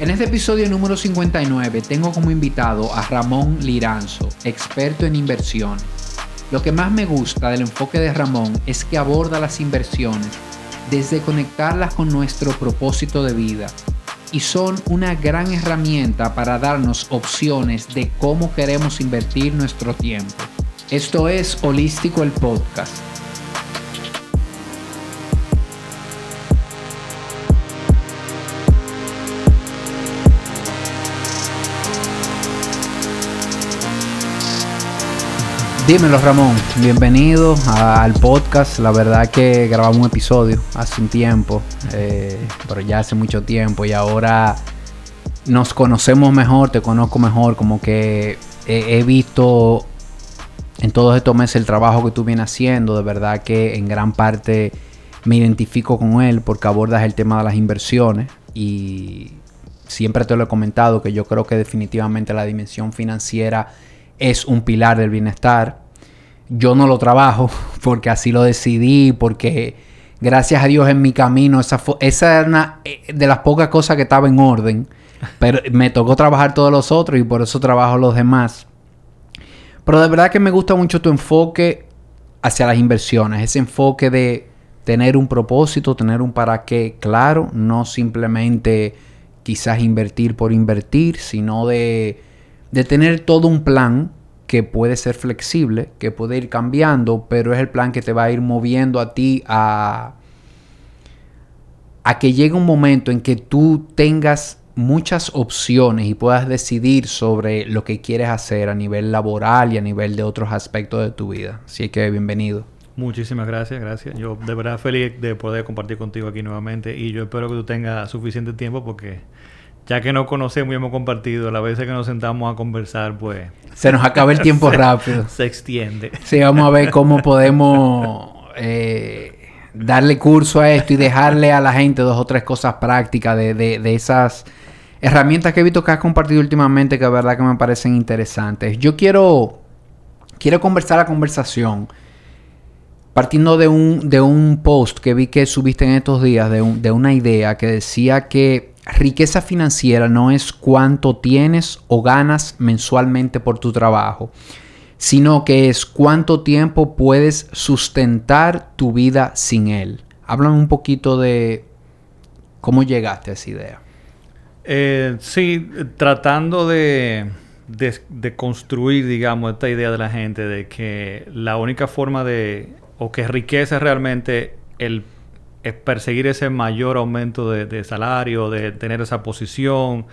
En este episodio número 59 tengo como invitado a Ramón Liranzo, experto en inversión. Lo que más me gusta del enfoque de Ramón es que aborda las inversiones desde conectarlas con nuestro propósito de vida y son una gran herramienta para darnos opciones de cómo queremos invertir nuestro tiempo. Esto es Holístico el Podcast. Dímelo Ramón, bienvenido al podcast. La verdad que grabamos un episodio hace un tiempo, eh, pero ya hace mucho tiempo y ahora nos conocemos mejor, te conozco mejor, como que he, visto en todos estos meses el trabajo que tú vienes haciendo, de verdad que en gran parte me identifico con él porque abordas el tema de las inversiones y siempre te lo he comentado que yo creo que definitivamente la dimensión financiera es un pilar del bienestar. Yo no lo trabajo porque así lo decidí, porque gracias a Dios en mi camino, esa, esa era una eh, de las pocas cosas que estaba en orden, pero me tocó trabajar todos los otros y por eso trabajo los demás. Pero de verdad que me gusta mucho tu enfoque hacia las inversiones, ese enfoque de tener un propósito, tener un para qué claro, no simplemente quizás invertir por invertir, sino de de tener todo un plan que puede ser flexible, que puede ir cambiando, pero es el plan que te va a ir moviendo a ti a, a que llegue un momento en que tú tengas muchas opciones y puedas decidir sobre lo que quieres hacer a nivel laboral y a nivel de otros aspectos de tu vida. Así que bienvenido. Muchísimas gracias, gracias. Yo de verdad feliz de poder compartir contigo aquí nuevamente y yo espero que tú tengas suficiente tiempo porque ya que nos conocemos y hemos compartido, la vez que nos sentamos a conversar, pues... Se nos acaba el tiempo rápido. Se extiende. Sí, vamos a ver cómo podemos eh, darle curso a esto y dejarle a la gente dos o tres cosas prácticas de, de, esas herramientas que he visto que has compartido últimamente que de verdad que me parecen interesantes. Yo quiero, quiero conversar la conversación partiendo de un, de un post que vi que subiste en estos días, de, de una idea que decía que riqueza financiera no es cuánto tienes o ganas mensualmente por tu trabajo, sino que es cuánto tiempo puedes sustentar tu vida sin él. Háblame un poquito de cómo llegaste a esa idea. Eh, sí, tratando de, de, construir, digamos, esta idea de la gente de que la única forma de, o que riqueza es realmente el es perseguir ese mayor aumento de, salario, de tener esa posición,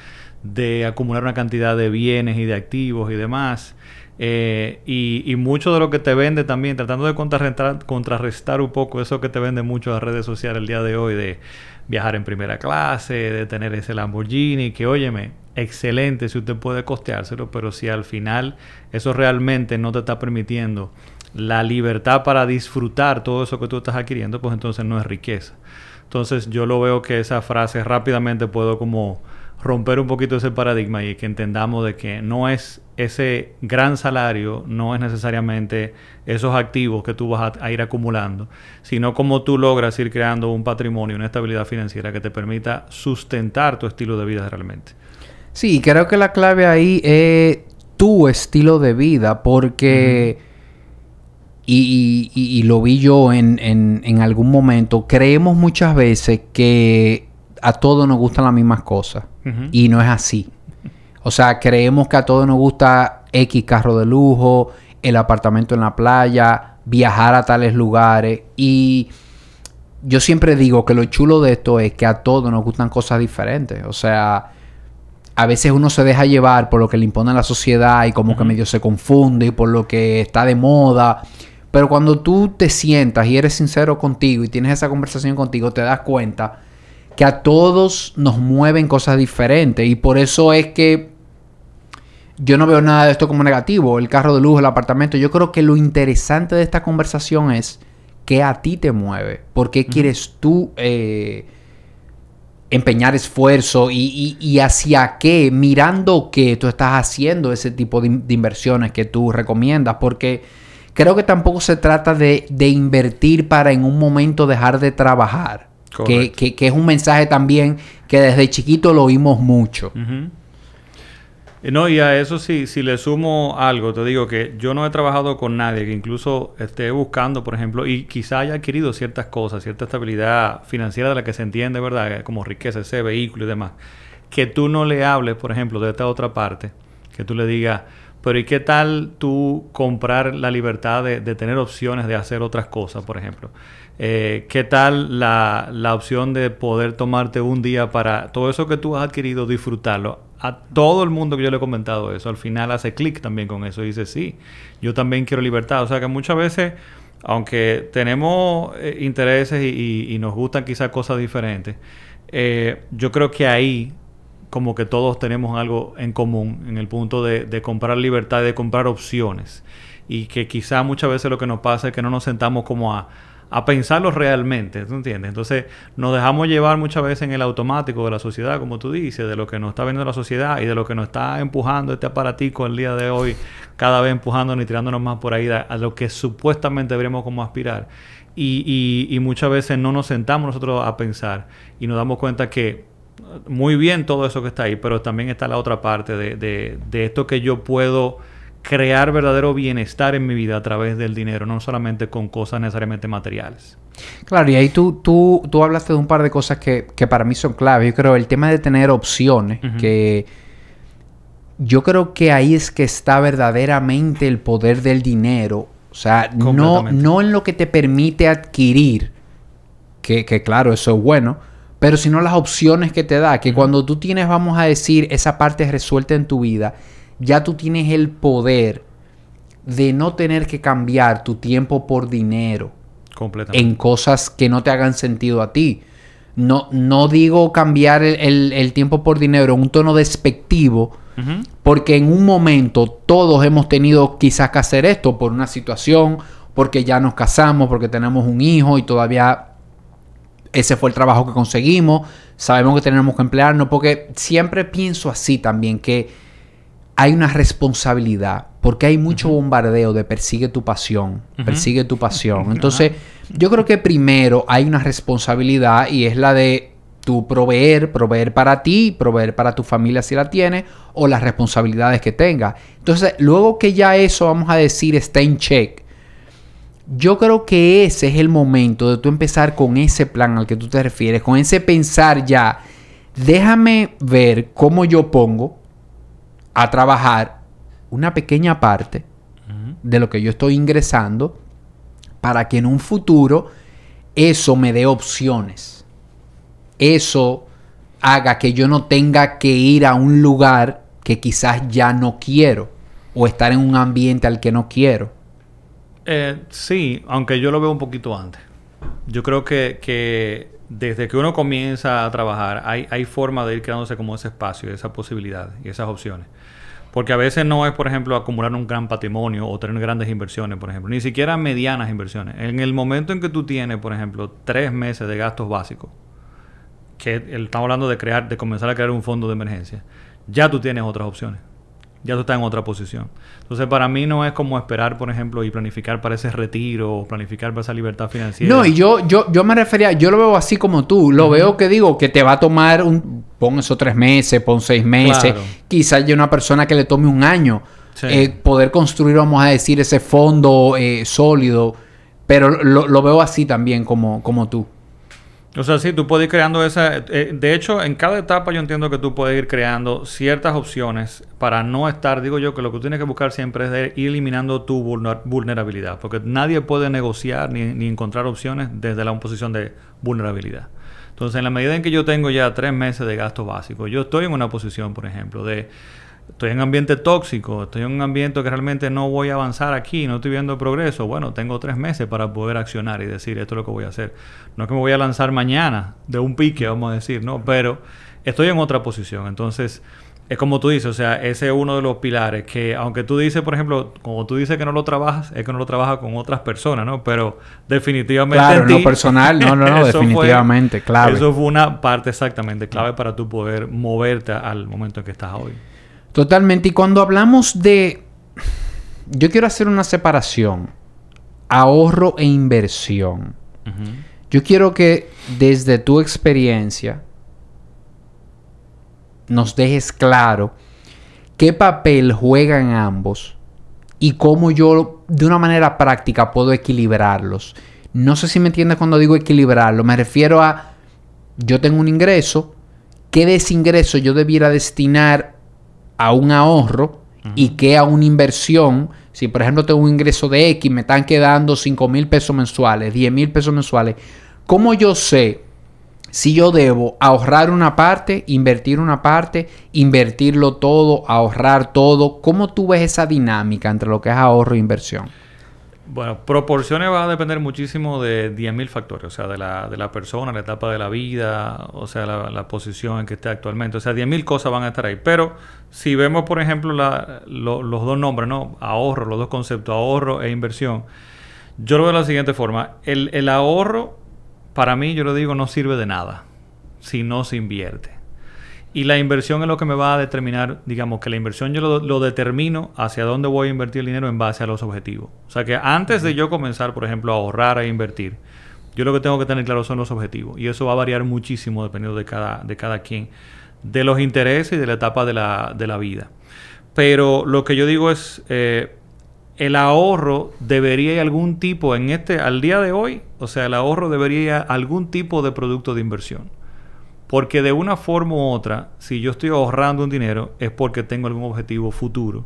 de acumular una cantidad de bienes y de activos y demás. Eh, y, mucho de lo que te vende también, tratando de contrarrestar, contrarrestar un poco eso que te vende mucho las redes sociales el día de hoy, de viajar en primera clase, de tener ese Lamborghini, que óyeme, excelente si usted puede costeárselo, pero si al final eso realmente no te está permitiendo la libertad para disfrutar todo eso que tú estás adquiriendo, pues entonces no es riqueza. Entonces yo lo veo que esa frase rápidamente puedo como romper un poquito ese paradigma y que entendamos de que no es ese gran salario, no es necesariamente esos activos que tú vas a, ir acumulando, sino como tú logras ir creando un patrimonio, una estabilidad financiera que te permita sustentar tu estilo de vida realmente. Sí, creo que la clave ahí es tu estilo de vida, porque... Y, lo vi yo en, en, algún momento, creemos muchas veces que a todos nos gustan las mismas cosas. Y no es así. O sea, creemos que a todos nos gusta X carro de lujo, el apartamento en la playa, viajar a tales lugares. Y yo siempre digo que lo chulo de esto es que a todos nos gustan cosas diferentes. O sea, a veces uno se deja llevar por lo que le impone la sociedad y como que medio se confunde y por lo que está de moda. Pero cuando tú te sientas y eres sincero contigo y tienes esa conversación contigo, te das cuenta que a todos nos mueven cosas diferentes. Y por eso es que yo no veo nada de esto como negativo. El carro de lujo, el apartamento. Yo creo que lo interesante de esta conversación es que a ti te mueve. ¿Por qué quieres tú eh, empeñar esfuerzo? Y, hacia qué? Mirando qué tú estás haciendo ese tipo de, de inversiones que tú recomiendas. Porque Creo que tampoco se trata de, invertir para en un momento dejar de trabajar. Que, que, que, es un mensaje también que desde chiquito lo oímos mucho. No, y a eso sí, si le sumo algo, te digo que yo no he trabajado con nadie que incluso esté buscando, por ejemplo, y quizá haya adquirido ciertas cosas, cierta estabilidad financiera de la que se entiende, ¿verdad? Como riqueza, ese vehículo y demás. Que tú no le hables, por ejemplo, de esta otra parte, que tú le digas, pero ¿y qué tal tú comprar la libertad de, tener opciones de hacer otras cosas, por ejemplo? Eh, ¿Qué tal la, la opción de poder tomarte un día para todo eso que tú has adquirido, disfrutarlo? a todo el mundo que yo le he comentado eso, al final hace clic también con eso y dice, sí, yo también quiero libertad. O sea que muchas veces, aunque tenemos eh, intereses y, nos gustan quizás cosas diferentes, eh, yo creo que ahí como que todos tenemos algo en común en el punto de, de comprar libertad, de comprar opciones. Y que quizá muchas veces lo que nos pasa es que no nos sentamos como a a pensarlo realmente, ¿tú entiendes? Entonces nos dejamos llevar muchas veces en el automático de la sociedad, como tú dices, de lo que nos está viendo la sociedad y de lo que nos está empujando este aparatico el día de hoy, cada vez empujándonos y tirándonos más por ahí a, lo que supuestamente deberíamos como aspirar. Y, y, muchas veces no nos sentamos nosotros a pensar y nos damos cuenta que muy bien todo eso que está ahí, pero también está la otra parte de, de, de esto que yo puedo crear verdadero bienestar en mi vida a través del dinero, no solamente con cosas necesariamente materiales. Claro, y ahí tú, tú, tú hablaste de un par de cosas que, para mí son claves. Yo creo el tema de tener opciones, que yo creo que ahí es que está verdaderamente el poder del dinero. O sea, no, no en lo que te permite adquirir, que, que claro, eso es bueno, pero sino las opciones que te da, que cuando tú tienes, vamos a decir, esa parte resuelta en tu vida, ya tú tienes el poder de no tener que cambiar tu tiempo por dinero en cosas que no te hagan sentido a ti. No, no digo cambiar el, tiempo por dinero en un tono despectivo, porque en un momento todos hemos tenido quizás que hacer esto por una situación, porque ya nos casamos, porque tenemos un hijo y todavía ese fue el trabajo que conseguimos, sabemos que tenemos que emplearnos, porque siempre pienso así también, que hay una responsabilidad, porque hay mucho bombardeo de persigue tu pasión, persigue tu pasión. Entonces, yo creo que primero hay una responsabilidad y es la de tu proveer, proveer para ti, proveer para tu familia si la tienes, o las responsabilidades que tengas. Entonces, luego que ya eso, vamos a decir, está en check, yo creo que ese es el momento de tú empezar con ese plan al que tú te refieres, con ese pensar ya, déjame ver cómo yo pongo a trabajar una pequeña parte de lo que yo estoy ingresando para que en un futuro eso me dé opciones. Eso haga que yo no tenga que ir a un lugar que quizás ya no quiero o estar en un ambiente al que no quiero. Eh, sí, aunque yo lo veo un poquito antes. Yo creo que, que desde que uno comienza a trabajar hay, hay forma de ir creándose como ese espacio, esa posibilidad y esas opciones. Porque a veces no es, por ejemplo, acumular un gran patrimonio o tener grandes inversiones, por ejemplo, ni siquiera medianas inversiones. En el momento en que tú tienes, por ejemplo, tres meses de gastos básicos, que estamos hablando de crear, de comenzar a crear un fondo de emergencia, ya tú tienes otras opciones ya tú estás en otra posición. Entonces, para mí no es como esperar, por ejemplo, y planificar para ese retiro o planificar para esa libertad financiera. No, y yo, yo, yo me refería, yo lo veo así como tú. Lo veo que digo que te va a tomar un, pon esos tres meses, pon seis meses. Quizás ya una persona que le tome un año eh, poder construir, vamos a decir, ese fondo eh, sólido. Pero lo, lo, veo así también como, como tú. O sea, sí, tú puedes ir creando esa... Eh, de hecho, en cada etapa yo entiendo que tú puedes ir creando ciertas opciones para no estar... Digo yo que lo que tú tienes que buscar siempre es ir eliminando tu vulnerabilidad. Porque nadie puede negociar ni, ni encontrar opciones desde la posición de vulnerabilidad. Entonces, en la medida en que yo tengo ya tres meses de gasto básico, yo estoy en una posición, por ejemplo, de estoy en un ambiente tóxico, estoy en un ambiente que realmente no voy a avanzar aquí, no estoy viendo progreso, bueno, tengo tres meses para poder accionar y decir esto es lo que voy a hacer. No es que me voy a lanzar mañana de un pique, vamos a decir, ¿no? Pero estoy en otra posición. Entonces, es como tú dices, o sea, ese es uno de los pilares que, aunque tú dices, por ejemplo, como tú dices que no lo trabajas, es que no lo trabajas con otras personas, ¿no? Pero definitivamente. Claro, no personal, no, no, no, definitivamente, claro. Eso fue una parte exactamente clave para tú poder moverte al momento en que estás hoy. Totalmente. Y cuando hablamos de... Yo quiero hacer una separación. Ahorro e inversión. Yo quiero que desde tu experiencia nos dejes claro qué papel juegan ambos y cómo yo de una manera práctica puedo equilibrarlos. No sé si me entiendes cuando digo equilibrarlo. Me refiero a yo tengo un ingreso, qué de ese ingreso yo debiera destinar a un ahorro y qué a una inversión. Si por ejemplo tengo un ingreso de X, me están quedando 5 mil pesos mensuales, 10 mil pesos mensuales. ¿Cómo yo sé si yo debo ahorrar una parte, invertir una parte, invertirlo todo, ahorrar todo? ¿Cómo tú ves esa dinámica entre lo que es ahorro e inversión? Bueno, proporciones va a depender muchísimo de 10.000 factores, o sea, de la, de la persona, la etapa de la vida, o sea, la, posición en que esté actualmente. O sea, 10.000 cosas van a estar ahí. Pero si vemos, por ejemplo, los dos nombres, ¿no? Ahorro, los dos conceptos, ahorro e inversión. Yo lo veo de la siguiente forma. El, el ahorro, para mí, yo lo digo, no sirve de nada si no se invierte. Y la inversión es lo que me va a determinar, digamos que la inversión yo lo, determino hacia dónde voy a invertir el dinero en base a los objetivos. O sea que antes de yo comenzar, por ejemplo, a ahorrar e invertir, yo lo que tengo que tener claro son los objetivos. Y eso va a variar muchísimo dependiendo de cada, de cada quien, de los intereses y de la etapa de la, de la vida. Pero lo que yo digo es, eh, el ahorro debería ir algún tipo, en este, al día de hoy, o sea, el ahorro debería ir algún tipo de producto de inversión. Porque de una forma u otra, si yo estoy ahorrando un dinero, es porque tengo algún objetivo futuro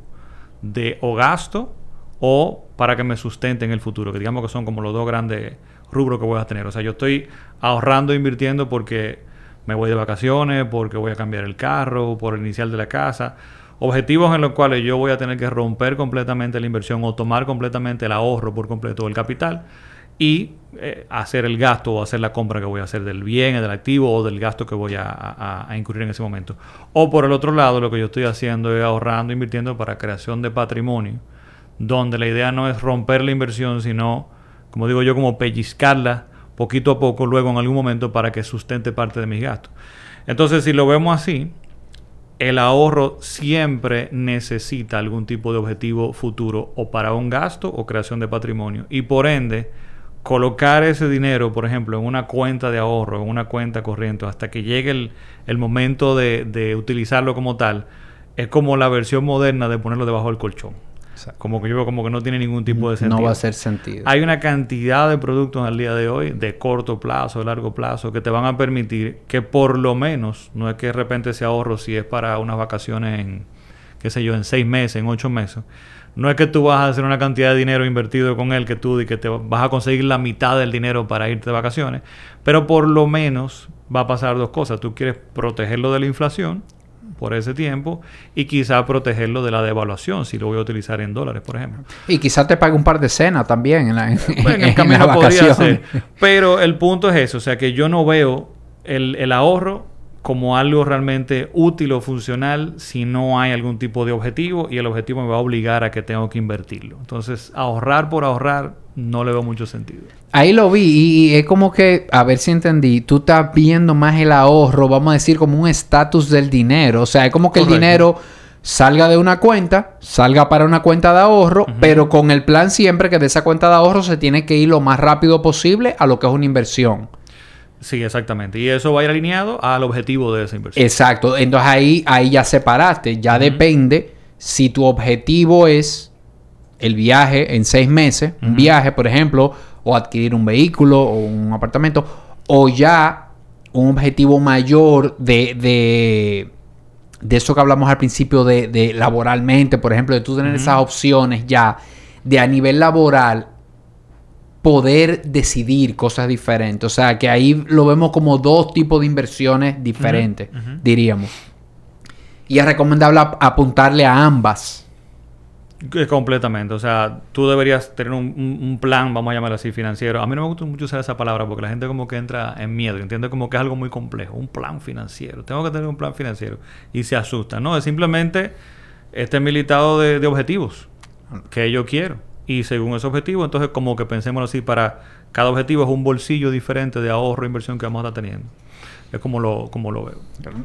de o gasto o para que me sustente en el futuro, que digamos que son como los dos grandes rubros que voy a tener. O sea, yo estoy ahorrando e invirtiendo porque me voy de vacaciones, porque voy a cambiar el carro, por el inicial de la casa. Objetivos en los cuales yo voy a tener que romper completamente la inversión o tomar completamente el ahorro por completo del capital y eh, hacer el gasto o hacer la compra que voy a hacer del bien, del activo o del gasto que voy a, incurrir en ese momento. O por el otro lado, lo que yo estoy haciendo es ahorrando, invirtiendo para creación de patrimonio, donde la idea no es romper la inversión, sino, como digo yo, como pellizcarla poquito a poco, luego en algún momento para que sustente parte de mis gastos. Entonces, si lo vemos así, el ahorro siempre necesita algún tipo de objetivo futuro o para un gasto o creación de patrimonio. Y por ende, colocar ese dinero, por ejemplo, en una cuenta de ahorro, en una cuenta corriente, hasta que llegue el, momento de, utilizarlo como tal, es como la versión moderna de ponerlo debajo del colchón. Como que yo veo como que no tiene ningún tipo de sentido. No va a hacer sentido. Hay una cantidad de productos al día de hoy, de corto plazo, de largo plazo, que te van a permitir que por lo menos, no es que de repente ese ahorro si es para unas vacaciones en, qué sé yo, en seis meses, en ocho meses, no es que tú vas a hacer una cantidad de dinero invertido con él que tú y que te vas a conseguir la mitad del dinero para irte de vacaciones, pero por lo menos va a pasar dos cosas. Tú quieres protegerlo de la inflación por ese tiempo y quizá protegerlo de la devaluación si lo voy a utilizar en dólares, por ejemplo. Y quizá te pague un par de cenas también en la, en, bueno, camino podría ser. Pero el punto es eso, o sea que yo no veo el, el ahorro como algo realmente útil o funcional si no hay algún tipo de objetivo y el objetivo me va a obligar a que tengo que invertirlo. Entonces, ahorrar por ahorrar no le veo mucho sentido. Ahí lo vi y es como que, a ver si entendí, tú estás viendo más el ahorro, vamos a decir, como un estatus del dinero. O sea, es como que el dinero salga de una cuenta, salga para una cuenta de ahorro, pero con el plan siempre que de esa cuenta de ahorro se tiene que ir lo más rápido posible a lo que es una inversión. Sí, exactamente. Y eso va a ir alineado al objetivo de esa inversión. Exacto. Entonces ahí, ahí ya separaste. Ya depende si tu objetivo es el viaje en seis meses, un viaje, por ejemplo, o adquirir un vehículo o un apartamento, o ya un objetivo mayor de, de, de eso que hablamos al principio de, de laboralmente, por ejemplo, de tú tener esas opciones ya de a nivel laboral poder decidir cosas diferentes. O sea, que ahí lo vemos como dos tipos de inversiones diferentes, diríamos. Y es recomendable apuntarle a ambas. Completamente. O sea, tú deberías tener un, plan, vamos a llamarlo así, financiero. A mí no me gusta mucho usar esa palabra porque la gente como que entra en miedo, entiende como que es algo muy complejo. Un plan financiero. Tengo que tener un plan financiero. Y se asusta. No, es simplemente este militado de, de objetivos que yo quiero. Y según ese objetivo, entonces como que pensemos así, para cada objetivo es un bolsillo diferente de ahorro e inversión que vamos a estar teniendo. Es como lo, como lo veo.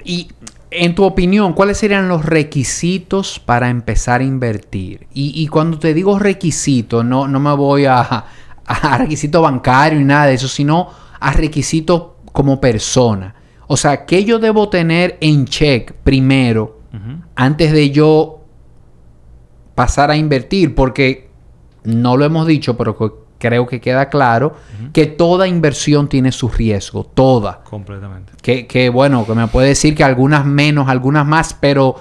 Y en tu opinión, ¿cuáles serían los requisitos para empezar a invertir? Y, cuando te digo requisitos, no, no me voy a, a requisito bancario y nada de eso, sino a requisitos como persona. O sea, ¿qué yo debo tener en check primero antes de yo pasar a invertir? Porque no lo hemos dicho, pero creo que queda claro que toda inversión tiene su riesgo, toda. Completamente. Que, que, bueno, que me puede decir que algunas menos, algunas más, pero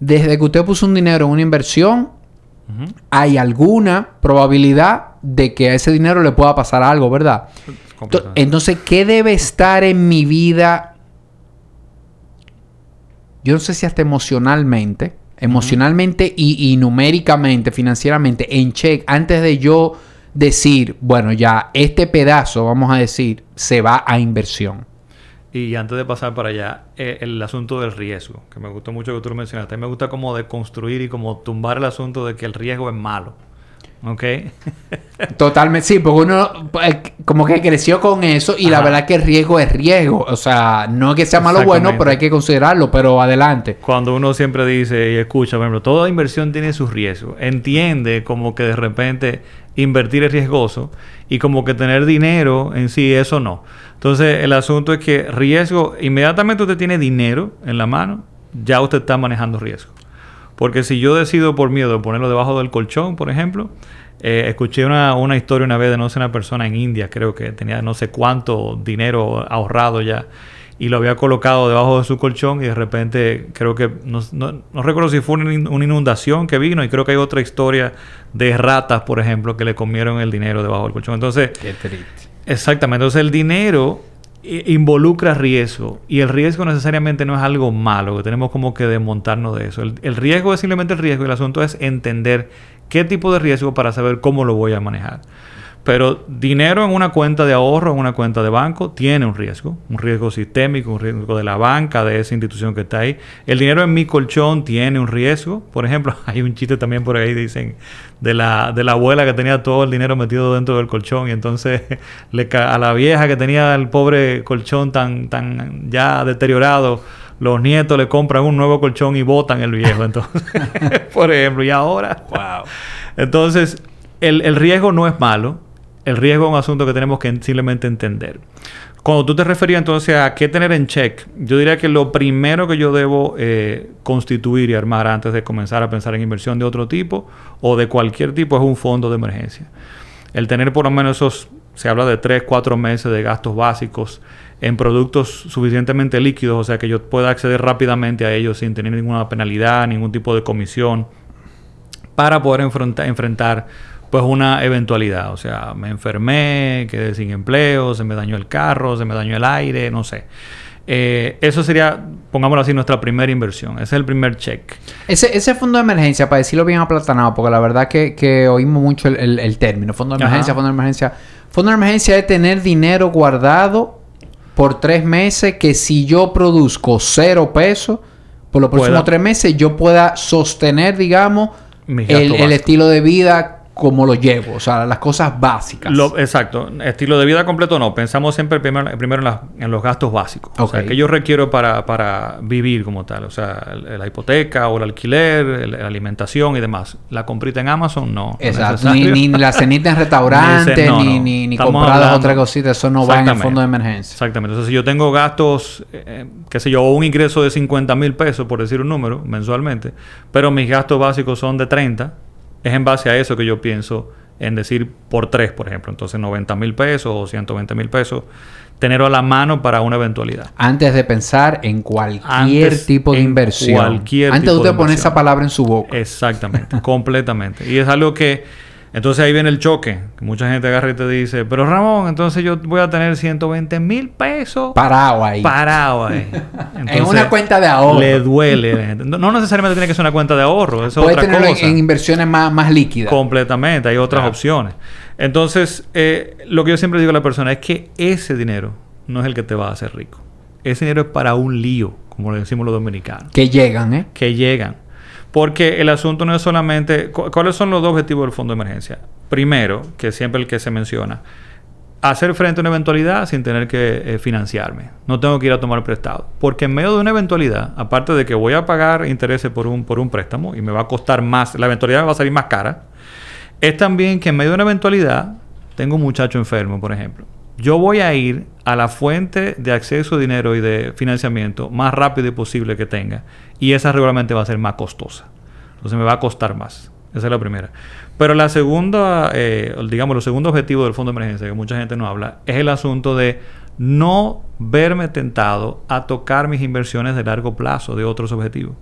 desde que usted puso un dinero en una inversión, hay alguna probabilidad de que a ese dinero le pueda pasar algo, ¿verdad? Entonces, ¿qué debe estar en mi vida? Yo no sé si hasta emocionalmente, emocionalmente y, numéricamente, financieramente, en check, antes de yo decir, bueno, ya este pedazo, vamos a decir, se va a inversión. Y antes de pasar para allá, eh, el asunto del riesgo, que me gustó mucho que tú lo mencionaste. me gusta como de construir y como tumbar el asunto de que el riesgo es malo. ¿Ok? Totalmente, sí, porque uno eh, como que creció con eso y la verdad que el riesgo es riesgo. O sea, no es que sea malo o bueno, pero hay que considerarlo, pero adelante. Cuando uno siempre dice y escucha, por ejemplo, toda inversión tiene sus riesgos. Entiende como que de repente invertir es riesgoso y como que tener dinero en sí, eso no. Entonces, el asunto es que riesgo, inmediatamente usted tiene dinero en la mano, ya usted está manejando riesgo. Porque si yo decido por miedo ponerlo debajo del colchón, por ejemplo, eh, escuché una, una, historia una vez de no sé una persona en India, creo que tenía no sé cuánto dinero ahorrado ya y lo había colocado debajo de su colchón y de repente creo que no, no, recuerdo si fue una inundación que vino y creo que hay otra historia de ratas, por ejemplo, que le comieron el dinero debajo del colchón. Entonces, Qué triste. Exactamente. Entonces el dinero involucra riesgo y el riesgo necesariamente no es algo malo, que tenemos como que desmontarnos de eso. El, el, riesgo es simplemente el riesgo y el asunto es entender qué tipo de riesgo para saber cómo lo voy a manejar. Pero dinero en una cuenta de ahorro, en una cuenta de banco, tiene un riesgo, un riesgo sistémico, un riesgo de la banca, de esa institución que está ahí. El dinero en mi colchón tiene un riesgo. Por ejemplo, hay un chiste también por ahí, dicen, de la, de la abuela que tenía todo el dinero metido dentro del colchón y entonces le a la vieja que tenía el pobre colchón tan, tan ya deteriorado, los nietos le compran un nuevo colchón y botan el viejo. Entonces, por ejemplo, y ahora, wow. Entonces, el, el riesgo no es malo el riesgo es un asunto que tenemos que simplemente entender. Cuando tú te referías entonces a qué tener en check, yo diría que lo primero que yo debo eh, constituir y armar antes de comenzar a pensar en inversión de otro tipo o de cualquier tipo es un fondo de emergencia. El tener por lo menos esos, se habla de 3, 4 meses de gastos básicos en productos suficientemente líquidos, o sea que yo pueda acceder rápidamente a ellos sin tener ninguna penalidad, ningún tipo de comisión, para poder enfrentar pues una eventualidad. O sea, me enfermé, quedé sin empleo, se me dañó el carro, se me dañó el aire, no sé. Eh, eso sería, pongámoslo así, nuestra primera inversión. Ese es el primer check. Ese, ese fondo de emergencia, para decirlo bien aplatanado, porque la verdad que, que oímos mucho el, término, fondo de emergencia, fondo de emergencia. Fondo de emergencia es tener dinero guardado por tres meses que si yo produzco cero pesos, por los próximos tres meses yo pueda sostener, digamos, el, el estilo de vida cómo lo llevo, o sea, las cosas básicas. exacto, estilo de vida completo no, pensamos siempre primero, primero en, los gastos básicos, o sea, que yo requiero para, para vivir como tal, o sea, la hipoteca o el alquiler, la alimentación y demás. La comprita en Amazon no. Exacto, ni, la cenita en restaurante, ni, ni, ni, compradas otra cosita, eso no va en el fondo de emergencia. Exactamente, entonces si yo tengo gastos, eh, qué sé yo, un ingreso de 50 mil pesos, por decir un número, mensualmente, pero mis gastos básicos son de 30, es en base a eso que yo pienso en decir por tres, por ejemplo. Entonces 90 mil pesos o 120 mil pesos, tenerlo a la mano para una eventualidad. Antes de pensar en cualquier tipo de inversión. Cualquier Antes de usted poner esa palabra en su boca. Exactamente, completamente. Y es algo que entonces ahí viene el choque. Mucha gente agarra y te dice, pero Ramón, entonces yo voy a tener 120 mil pesos. Parado ahí. Parado ahí. en una cuenta de ahorro. Le duele. No, necesariamente tiene que ser una cuenta de ahorro. Eso Puede tenerlo En, inversiones más, más líquidas. Completamente. Hay otras opciones. Entonces, eh, lo que yo siempre digo a la persona es que ese dinero no es el que te va a hacer rico. Ese dinero es para un lío, como le decimos los dominicanos. Que llegan, ¿eh? Que llegan. Porque el asunto no es solamente... ¿Cuáles son los dos objetivos del fondo de emergencia? Primero, que siempre el que se menciona, hacer frente a una eventualidad sin tener que eh, financiarme. No tengo que ir a tomar prestado. Porque en medio de una eventualidad, aparte de que voy a pagar intereses por un, por un préstamo y me va a costar más, la eventualidad va a salir más cara, es también que en medio de una eventualidad tengo un muchacho enfermo, por ejemplo. Yo voy a ir a la fuente de acceso a dinero y de financiamiento más rápido posible que tenga. Y esa regularmente va a ser más costosa. Entonces me va a costar más. Esa es la primera. Pero la segunda, eh, digamos, el segundo objetivo del fondo de emergencia, que mucha gente no habla, es el asunto de no verme tentado a tocar mis inversiones de largo plazo de otros objetivos.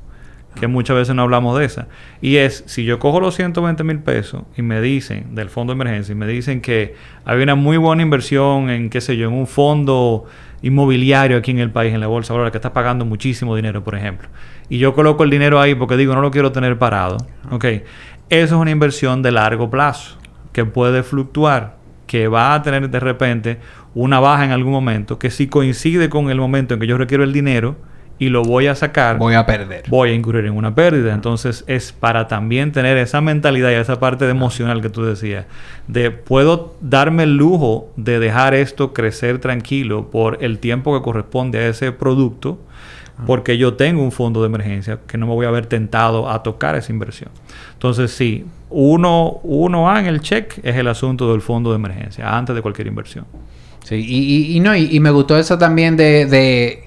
Que muchas veces no hablamos de esa. Y es, si yo cojo los 120 mil pesos y me dicen, del fondo de emergencia, y me dicen que hay una muy buena inversión en, qué sé yo, en un fondo inmobiliario aquí en el país, en la bolsa, ahora que está pagando muchísimo dinero, por ejemplo. Y yo coloco el dinero ahí porque digo, no lo quiero tener parado. Ok. Eso es una inversión de largo plazo que puede fluctuar, que va a tener de repente una baja en algún momento, que si coincide con el momento en que yo requiero el dinero y lo voy a sacar, voy a perder. Voy a incurrir en una pérdida. Entonces es para también tener esa mentalidad y esa parte emocional que tú decías, de puedo darme el lujo de dejar esto crecer tranquilo por el tiempo que corresponde a ese producto porque yo tengo un fondo de emergencia que no me voy a ver tentado a tocar esa inversión. Entonces, sí, uno, uno A en el check es el asunto del fondo de emergencia, antes de cualquier inversión. Sí, y, y, no, y, me gustó eso también de, de,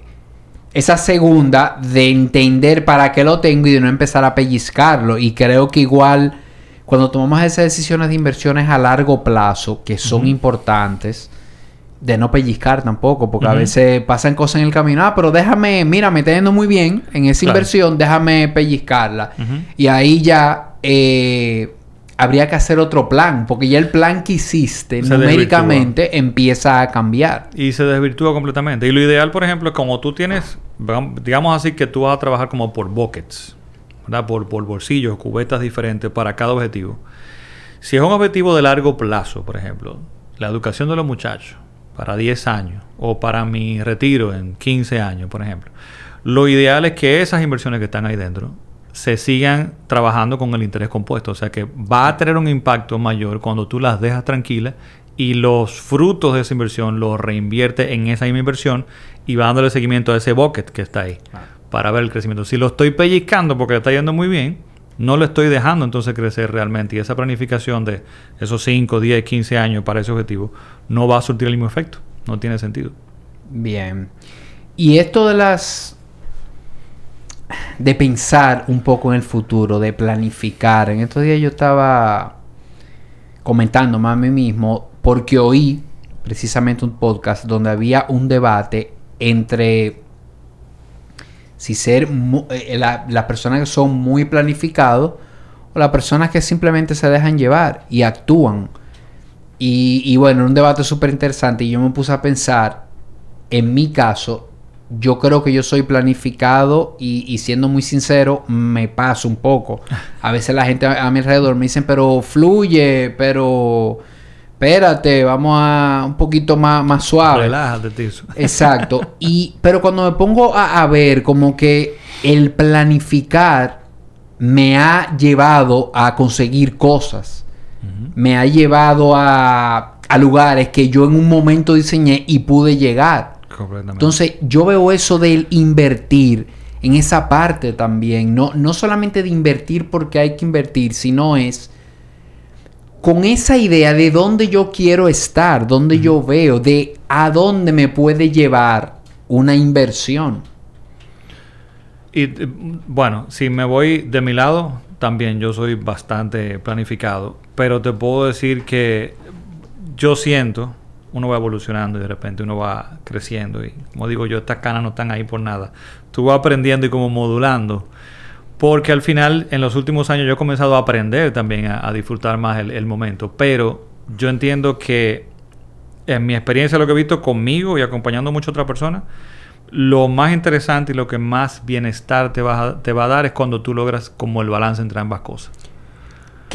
esa segunda, de entender para qué lo tengo y de no empezar a pellizcarlo. Y creo que igual, cuando tomamos esas decisiones de inversiones a largo plazo, que son importantes, de no pellizcar tampoco, porque a veces pasan cosas en el camino. Ah, pero déjame, mira, me está yendo muy bien en esa inversión, déjame pellizcarla. Y ahí ya eh, habría que hacer otro plan, porque ya el plan que hiciste numéricamente empieza a cambiar. Y se desvirtúa completamente. Y lo ideal, por ejemplo, como tú tienes, digamos así, que tú vas a trabajar como por buckets, ¿verdad? Por, por bolsillos, cubetas diferentes para cada objetivo. Si es un objetivo de largo plazo, por ejemplo, la educación de los muchachos, para 10 años o para mi retiro en 15 años, por ejemplo. Lo ideal es que esas inversiones que están ahí dentro se sigan trabajando con el interés compuesto. O sea que va a tener un impacto mayor cuando tú las dejas tranquilas y los frutos de esa inversión los reinvierte en esa misma inversión y va dándole seguimiento a ese bucket que está ahí ah. para ver el crecimiento. Si lo estoy pellizcando porque está yendo muy bien, no lo estoy dejando entonces crecer realmente. Y esa planificación de esos 5, 10, 15 años para ese objetivo no va a surtir el mismo efecto. No tiene sentido. Bien. Y esto de las... de pensar un poco en el futuro, de planificar. En estos días yo estaba comentando más a mí mismo porque oí precisamente un podcast donde había un debate entre si ser eh, eh, las personas que son muy planificados o las personas que simplemente se dejan llevar y actúan. Y, y bueno, un debate súper interesante y yo me puse a pensar, en mi caso, yo creo que yo soy planificado y, y, siendo muy sincero, me paso un poco. A veces la gente a, a mi alrededor me dicen, pero fluye, pero espérate, vamos a un poquito más, más suave. Relájate, tío. Exacto. Y, pero cuando me pongo a, ver como que el planificar me ha llevado a conseguir cosas. Me ha llevado a, a, lugares que yo en un momento diseñé y pude llegar. Entonces, yo veo eso del invertir en esa parte también. No, no solamente de invertir porque hay que invertir, sino es con esa idea de dónde yo quiero estar, dónde yo veo, de a dónde me puede llevar una inversión. Y eh, bueno, si me voy de mi lado, también yo soy bastante planificado, pero te puedo decir que yo siento, uno va evolucionando y de repente uno va creciendo y como digo yo, estas canas no están ahí por nada. Tú vas aprendiendo y como modulando porque al final, en los últimos años, yo he comenzado a aprender también a, disfrutar más el, momento. Pero yo entiendo que, en mi experiencia, lo que he visto conmigo y acompañando a muchas otras personas, lo más interesante y lo que más bienestar te va, te va a dar es cuando tú logras como el balance entre ambas cosas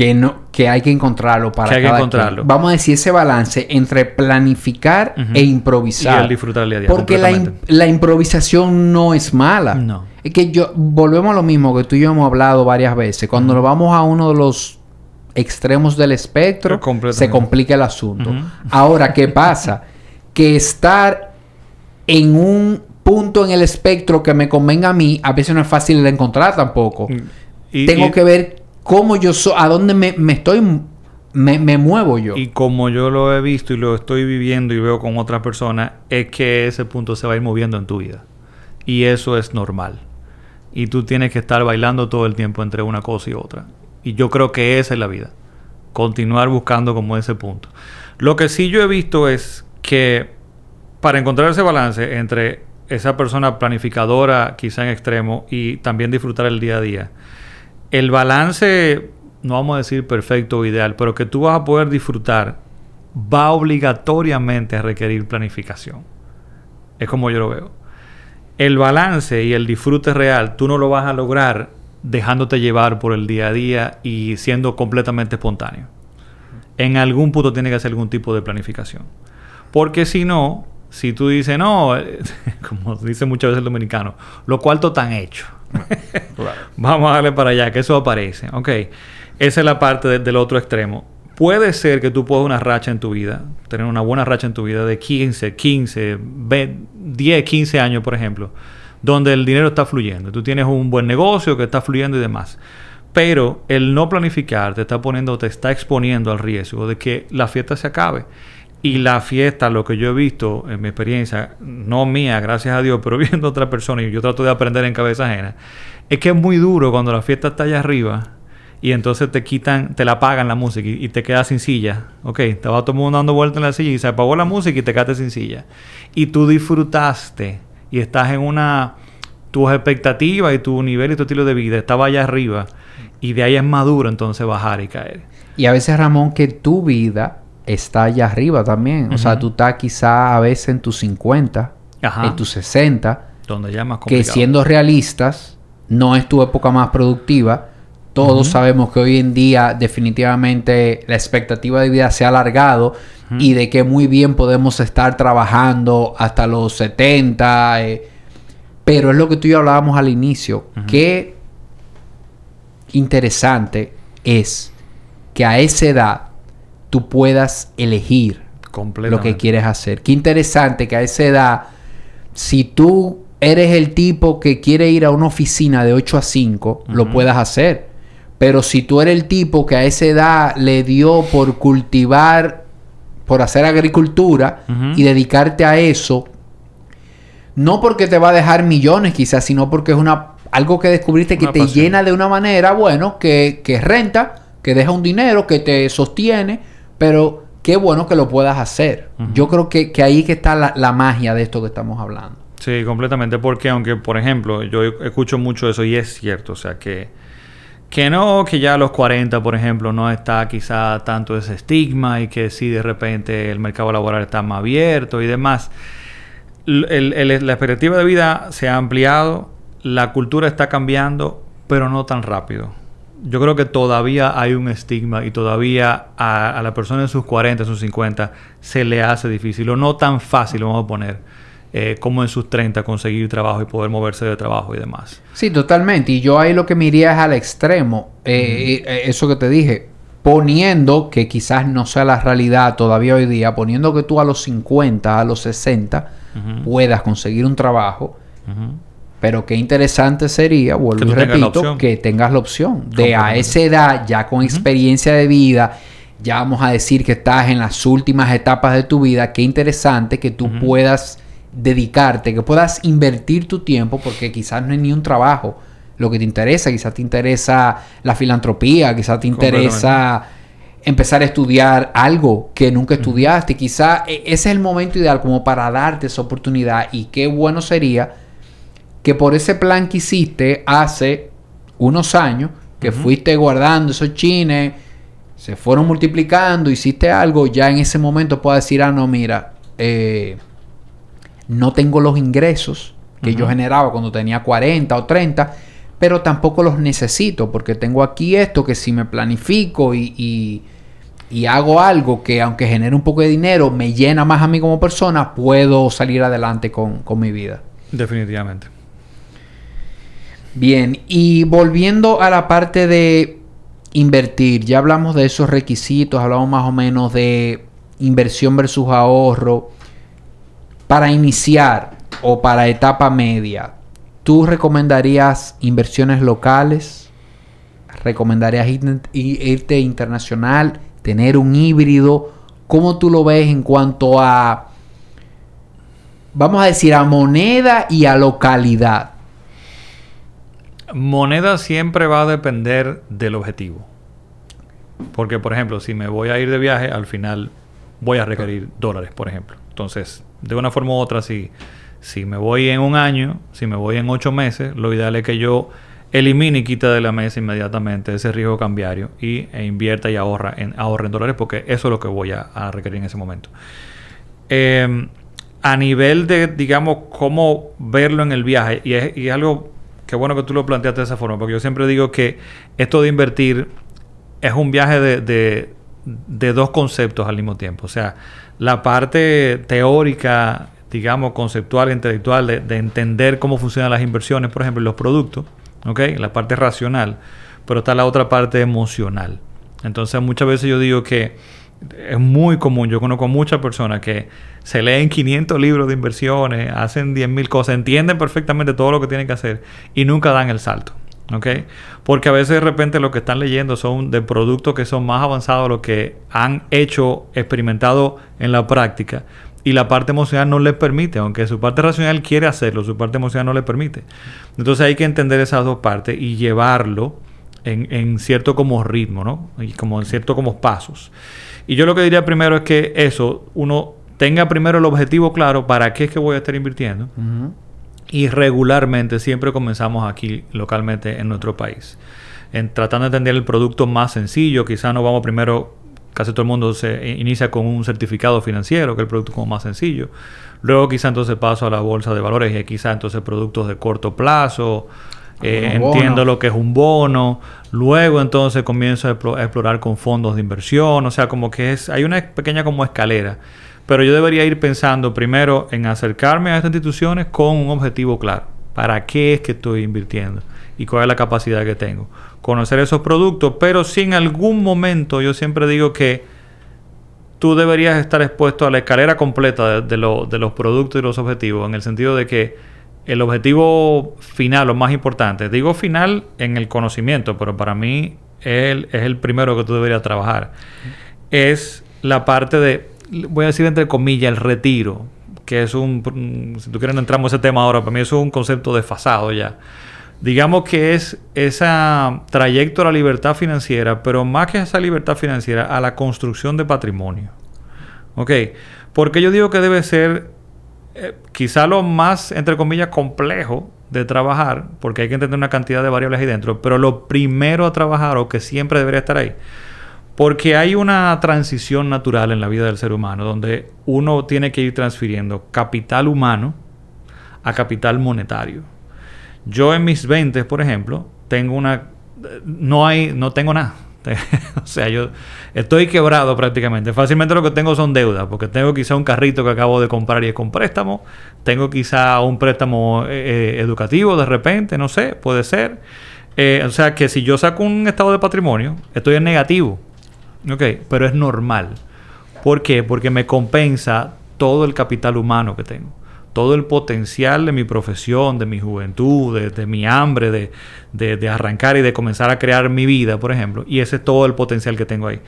que no que hay que encontrarlo para que hay que encontrarlo. Vamos a decir ese balance entre planificar e improvisar. Y el disfrutar día a día. Porque la, improvisación no es mala. No. Es que yo volvemos a lo mismo que tú y yo hemos hablado varias veces. Cuando nos vamos a uno de los extremos del espectro, se complica el asunto. Ahora, ¿qué pasa? que estar en un punto en el espectro que me convenga a mí, a veces no es fácil de encontrar tampoco. Tengo que ver cómo yo soy, a dónde me, estoy me, me muevo yo. Y como yo lo he visto y lo estoy viviendo y veo con otras personas, es que ese punto se va a ir moviendo en tu vida. Y eso es normal. Y tú tienes que estar bailando todo el tiempo entre una cosa y otra. Y yo creo que esa es la vida. Continuar buscando como ese punto. Lo que sí yo he visto es que para encontrar ese balance entre esa persona planificadora, quizá en extremo, y también disfrutar el día a día, el balance, no vamos a decir perfecto o ideal, pero que tú vas a poder disfrutar, va obligatoriamente a requerir planificación. Es como yo lo veo. El balance y el disfrute real, tú no lo vas a lograr dejándote llevar por el día a día y siendo completamente espontáneo. En algún punto tiene que hacer algún tipo de planificación. Porque si no, si tú dices, no, como dice muchas veces el dominicano, lo cuarto están hecho. Vamos a darle para allá, que eso aparece. Ok, esa es la parte del otro extremo. Puede ser que tú puedas una racha en tu vida, tener una buena racha en tu vida de 15, 15, 10, 15 años, por ejemplo, donde el dinero está fluyendo. Tú tienes un buen negocio que está fluyendo y demás. Pero el no planificar te está poniendo, te está exponiendo al riesgo de que la fiesta se acabe. Y la fiesta, lo que yo he visto en mi experiencia, no mía, gracias a Dios, pero viendo a otra persona, y yo trato de aprender en cabeza ajena, es que es muy duro cuando la fiesta está allá arriba y entonces te quitan, te la apagan la música y, te quedas sin silla. Ok, va todo el mundo dando vueltas en la silla y se apagó la música y te quedaste sin silla. Y tú disfrutaste y estás en una. Tus expectativas y tu nivel y tu estilo de vida estaba allá arriba y de ahí es maduro entonces bajar y caer. Y a veces, Ramón, que tu vida está allá arriba también. O sea, tú estás quizá a veces en tus 50, en tus 60. Donde ya más Que siendo realistas, no es tu época más productiva. Todos sabemos que hoy en día definitivamente la expectativa de vida se ha alargado y de que muy bien podemos estar trabajando hasta los 70. Eh, pero es lo que tú y yo hablábamos al inicio. Qué interesante es que a esa edad tú puedas elegir lo que quieres hacer. Qué interesante que a esa edad, si tú eres el tipo que quiere ir a una oficina de 8 a 5, lo puedas hacer. Pero si tú eres el tipo que a esa edad le dio por cultivar, por hacer agricultura y dedicarte a eso, no porque te va a dejar millones quizás, sino porque es una algo que descubriste que te llena de una manera, bueno, que, que renta, que deja un dinero, que te sostiene pero qué bueno que lo puedas hacer. Yo creo que, que, ahí que está la, magia de esto que estamos hablando. Sí, completamente. Porque aunque, por ejemplo, yo escucho mucho eso y es cierto. O sea, que, que no, que ya a los 40, por ejemplo, no está quizá tanto ese estigma y que sí de repente el mercado laboral está más abierto y demás. la expectativa de vida se ha ampliado, la cultura está cambiando, pero no tan rápido yo creo que todavía hay un estigma y todavía a, la persona en sus 40, en sus 50, se le hace difícil o no tan fácil, vamos a poner, eh, como en sus 30 conseguir trabajo y poder moverse de trabajo y demás. Sí, totalmente. Y yo ahí lo que me iría es al extremo. Eh, eh, eso que te dije, poniendo que quizás no sea la realidad todavía hoy día, poniendo que tú a los 50, a los 60, puedas conseguir un trabajo. Pero qué interesante sería, vuelvo y repito, que tengas la opción de a esa edad, ya con experiencia de vida, ya vamos a decir que estás en las últimas etapas de tu vida, qué interesante que tú puedas dedicarte, que puedas invertir tu tiempo, porque quizás no es ni un trabajo lo que te interesa, quizás te interesa la filantropía, quizás te interesa empezar a estudiar algo que nunca estudiaste, quizás e, ese es el momento ideal como para darte esa oportunidad y qué bueno sería que por ese plan que hiciste hace unos años, que fuiste guardando esos chines, se fueron multiplicando, hiciste algo, ya en ese momento puedes decir, ah, no, mira, eh, no tengo los ingresos que yo generaba cuando tenía 40 o 30, pero tampoco los necesito porque tengo aquí esto que si me planifico y, y hago algo que aunque genere un poco de dinero, me llena más a mí como persona, puedo salir adelante con, con mi vida. Definitivamente. Bien, y volviendo a la parte de invertir, ya hablamos de esos requisitos, hablamos más o menos de inversión versus ahorro. Para iniciar o para etapa media, ¿tú recomendarías inversiones locales? ¿Recomendarías irte internacional? tener un híbrido. ¿Cómo tú lo ves en cuanto a, vamos a decir, a moneda y a localidad? Moneda siempre va a depender del objetivo. Porque, por ejemplo, si me voy a ir de viaje, al final voy a requerir dólares, por ejemplo. Entonces, de una forma u otra, si, si me voy en un año, si me voy en ocho meses, lo ideal es que yo elimine y quite de la mesa inmediatamente ese riesgo cambiario y, e invierta y ahorra en, ahorre en dólares porque eso es lo que voy a, requerir en ese momento. Em, a nivel de, digamos, cómo verlo en el viaje, y es algo que bueno que tú lo planteaste de esa forma, porque yo siempre digo que esto de invertir es un viaje de, dos conceptos al mismo tiempo. O sea, la parte teórica, digamos, conceptual, intelectual, de, entender cómo funcionan las inversiones, por ejemplo, los productos, ¿ok? La parte racional, pero está la otra parte emocional. Entonces, muchas veces yo digo que es muy común, yo conozco muchas personas que se leen 500 libros de inversiones, hacen 10.000 cosas, entienden perfectamente todo lo que tienen que hacer y nunca dan el salto. ¿ok? Porque a veces de repente lo que están leyendo son de productos que son más avanzados lo que han hecho, experimentado en la práctica. Y la parte emocional no les permite, aunque su parte racional quiere hacerlo, su parte emocional no le permite. Entonces hay que entender esas dos partes y llevarlo en, en cierto como ritmo, ¿no? Y como en cierto como pasos. Y yo lo que diría primero es que eso, uno tenga primero el objetivo claro, para qué es que voy a estar invirtiendo. Y regularmente siempre comenzamos aquí localmente en nuestro país. En tratando de entender el producto más sencillo, quizás no vamos primero, casi todo el mundo se inicia con un certificado financiero, que es el producto como más sencillo. Luego quizá entonces paso a la bolsa de valores y quizá entonces productos de corto plazo. Eh, entiendo lo que es un bono. Luego entonces comienzo a, explorar con fondos de inversión. O sea, como que es, hay una pequeña como escalera. Pero yo debería ir pensando primero en acercarme a estas instituciones con un objetivo claro. ¿Para qué es que estoy invirtiendo? ¿Y cuál es la capacidad que tengo? Conocer esos productos, pero si en algún momento yo siempre digo que tú deberías estar expuesto a la escalera completa de, los productos y los objetivos, en el sentido de que el objetivo final, lo más importante, digo final en el conocimiento, pero para mí es el primero que tú deberías trabajar, es la parte de voy a decir entre comillas, el retiro, que es un, si tú quieres no entramos en ese tema ahora, para mí es un concepto desfasado ya. Digamos que es esa trayecto a la libertad financiera, pero más que esa libertad financiera, a la construcción de patrimonio. ¿Ok? Porque yo digo que debe ser eh, quizá lo más, entre comillas, complejo de trabajar, porque hay que entender una cantidad de variables ahí dentro, pero lo primero a trabajar o que siempre debería estar ahí, porque hay una transición natural en la vida del ser humano donde uno tiene que ir transfiriendo capital humano a capital monetario. Yo en mis 20, por ejemplo, tengo una no hay no tengo nada. o sea, yo estoy quebrado prácticamente. Fácilmente lo que tengo son deudas, porque tengo quizá un carrito que acabo de comprar y es con préstamo. Tengo quizá un préstamo eh, eh, educativo de repente, no sé, puede ser. Eh, o sea que si yo saco un estado de patrimonio, estoy en negativo. Ok, pero es normal. ¿Por qué? Porque me compensa todo el capital humano que tengo. Todo el potencial de mi profesión, de mi juventud, de, mi hambre de, de, arrancar y de comenzar a crear mi vida, por ejemplo. Y ese es todo el potencial que tengo ahí.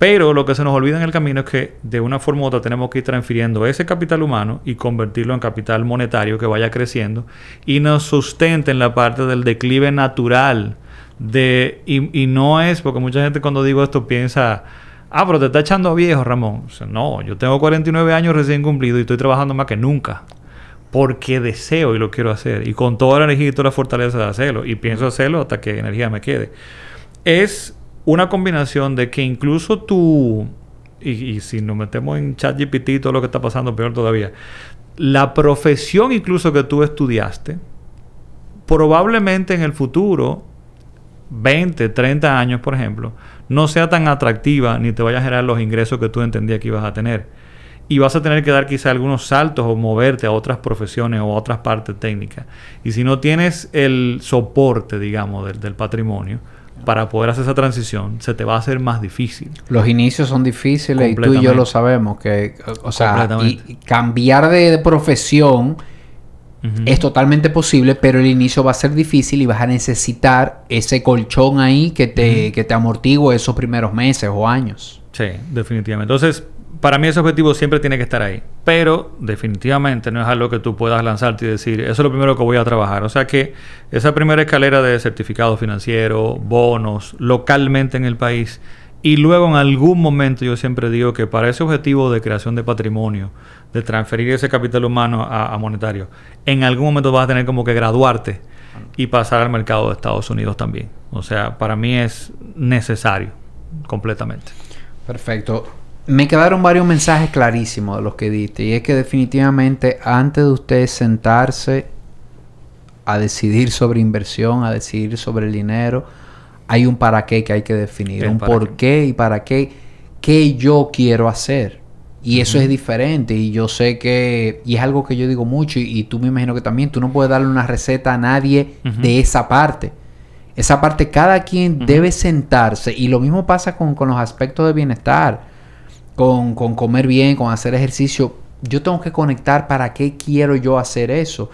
Pero lo que se nos olvida en el camino es que de una forma u otra tenemos que ir transfiriendo ese capital humano y convertirlo en capital monetario que vaya creciendo y nos sustente en la parte del declive natural de, y, no es, porque mucha gente cuando digo esto piensa, ah, pero te está echando viejo, Ramón. no, yo tengo 49 años recién cumplido y estoy trabajando más que nunca. Porque deseo y lo quiero hacer. Y con toda la energía y toda la fortaleza de hacerlo. Y pienso hacerlo hasta que energía me quede. Es una combinación de que incluso tú, y, y si nos metemos en ChatGPT todo lo que está pasando, peor todavía, la profesión incluso que tú estudiaste, probablemente en el futuro 20, 30 años, por ejemplo, no sea tan atractiva ni te vaya a generar los ingresos que tú entendías que ibas a tener. Y vas a tener que dar quizá algunos saltos o moverte a otras profesiones o a otras partes técnicas. Y si no tienes el soporte, digamos, del, del patrimonio, para poder hacer esa transición, se te va a hacer más difícil. Los inicios son difíciles y tú y yo lo sabemos. Que, o sea, y cambiar de profesión es totalmente posible, pero el inicio va a ser difícil y vas a necesitar ese colchón ahí que te, que te amortigue esos primeros meses o años. Sí, definitivamente. Entonces, para mí ese objetivo siempre tiene que estar ahí. Pero definitivamente no es algo que tú puedas lanzarte y decir, eso es lo primero que voy a trabajar. O sea que esa primera escalera de certificado financiero, bonos, localmente en el país, y luego en algún momento yo siempre digo que para ese objetivo de creación de patrimonio, de transferir ese capital humano a, monetario, en algún momento vas a tener como que graduarte y pasar al mercado de Estados Unidos también. O sea, para mí es necesario completamente. Perfecto. Me quedaron varios mensajes clarísimos de los que diste. Y es que definitivamente antes de usted sentarse a decidir sobre inversión, a decidir sobre el dinero, hay un para qué que hay que definir. Un por qué. y para qué. ¿Qué yo quiero hacer? Y eso es diferente. Y yo sé que... Y es algo que yo digo mucho. Y, tú me imagino que también. Tú no puedes darle una receta a nadie de esa parte. Esa parte cada quien debe sentarse. Y lo mismo pasa con, con los aspectos de bienestar con, comer bien, con hacer ejercicio. Yo tengo que conectar para qué quiero yo hacer eso.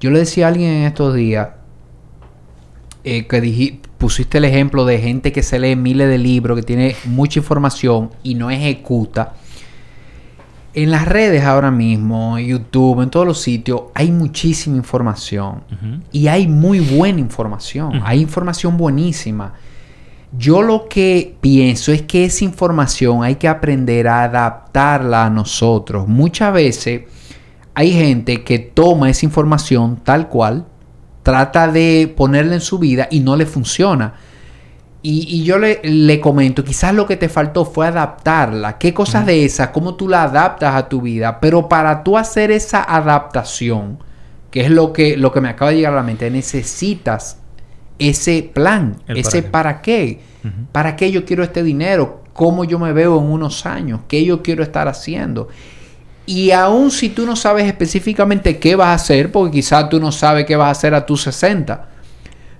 Yo le decía a alguien en estos días eh, que pusiste el ejemplo de gente que se lee miles de libros, que tiene mucha información y no ejecuta. En las redes ahora mismo, en YouTube, en todos los sitios, hay muchísima información. Y hay muy buena información. Hay información buenísima. Yo lo que pienso es que esa información hay que aprender a adaptarla a nosotros. Muchas veces hay gente que toma esa información tal cual, trata de ponerla en su vida y no le funciona. Y, yo le, comento, quizás lo que te faltó fue adaptarla. ¿Qué cosas de esas? ¿Cómo tú la adaptas a tu vida? Pero para tú hacer esa adaptación, que es lo que, lo que me acaba de llegar a la mente, necesitas ese plan, ese para qué. para qué. yo quiero este dinero, cómo yo me veo en unos años, qué yo quiero estar haciendo. Y aun si tú no sabes específicamente qué vas a hacer, porque quizás tú no sabes qué vas a hacer a tus 60,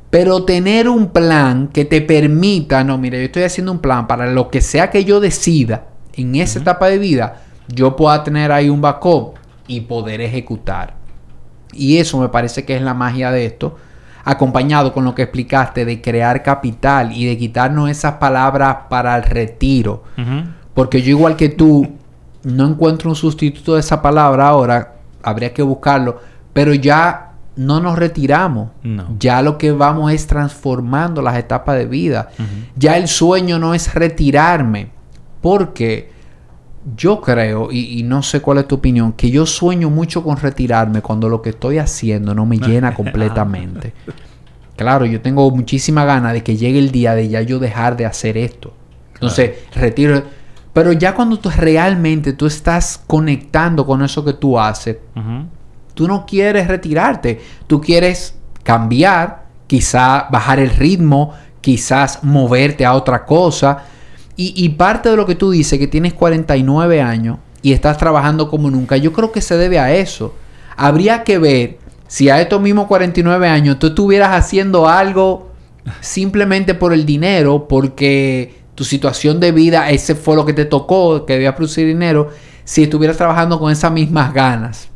pero tener un plan que te permita, no, mire, yo estoy haciendo un plan para lo que sea que yo decida en esa etapa de vida, yo pueda tener ahí un backup y poder ejecutar. Y eso me parece que es la magia de esto, acompañado con lo que explicaste de crear capital y de quitarnos esas palabras para el retiro. Porque yo igual que tú no encuentro un sustituto de esa palabra ahora, habría que buscarlo, pero ya no nos retiramos. Ya lo que vamos es transformando las etapas de vida. Ya el sueño no es retirarme, porque yo creo, y, no sé cuál es tu opinión, que yo sueño mucho con retirarme cuando lo que estoy haciendo no me llena completamente. claro, yo tengo muchísima ganas de que llegue el día de ya yo dejar de hacer esto. Entonces, retiro. Pero ya cuando tú realmente tú estás conectando con eso que tú haces, tú no quieres retirarte, tú quieres cambiar, quizá bajar el ritmo, quizás moverte a otra cosa y, parte de lo que tú dices, que tienes 49 años y estás trabajando como nunca, yo creo que se debe a eso. Habría que ver si a estos mismos 49 años tú estuvieras haciendo algo simplemente por el dinero, porque tu situación de vida, ese fue lo que te tocó, que debías producir dinero, si estuvieras trabajando con esas mismas ganas.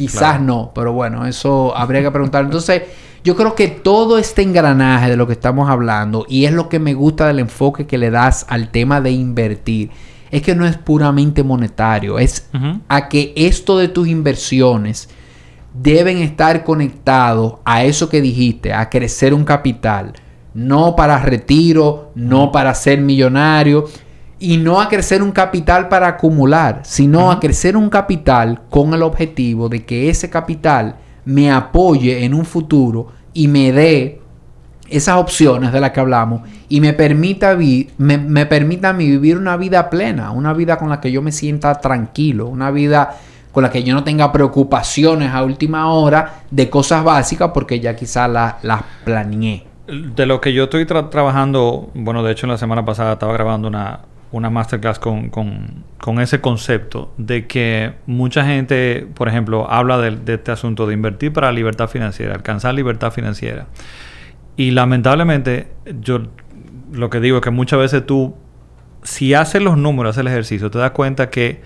Quizás no, pero bueno, eso habría que preguntar. Entonces, yo creo que todo este engranaje de lo que estamos hablando, y es lo que me gusta del enfoque que le das al tema de invertir, es que no es puramente monetario, es a que esto de tus inversiones deben estar conectados a eso que dijiste, a crecer un capital, no para retiro, no para ser millonario, y no a crecer un capital para acumular, sino a crecer un capital con el objetivo de que ese capital me apoye en un futuro y me dé esas opciones de las que hablamos y me permita, me, me permita vivir una vida plena, una vida con la que yo me sienta tranquilo, una vida con la que yo no tenga preocupaciones a última hora de cosas básicas porque ya quizás las planeé. De lo que yo estoy trabajando, bueno, de hecho en la semana pasada estaba grabando una, una masterclass con, con, ese concepto de que mucha gente, por ejemplo, habla de, este asunto de invertir para libertad financiera, alcanzar libertad financiera. Y lamentablemente, yo lo que digo es que muchas veces tú, si haces los números, haces el ejercicio, te das cuenta que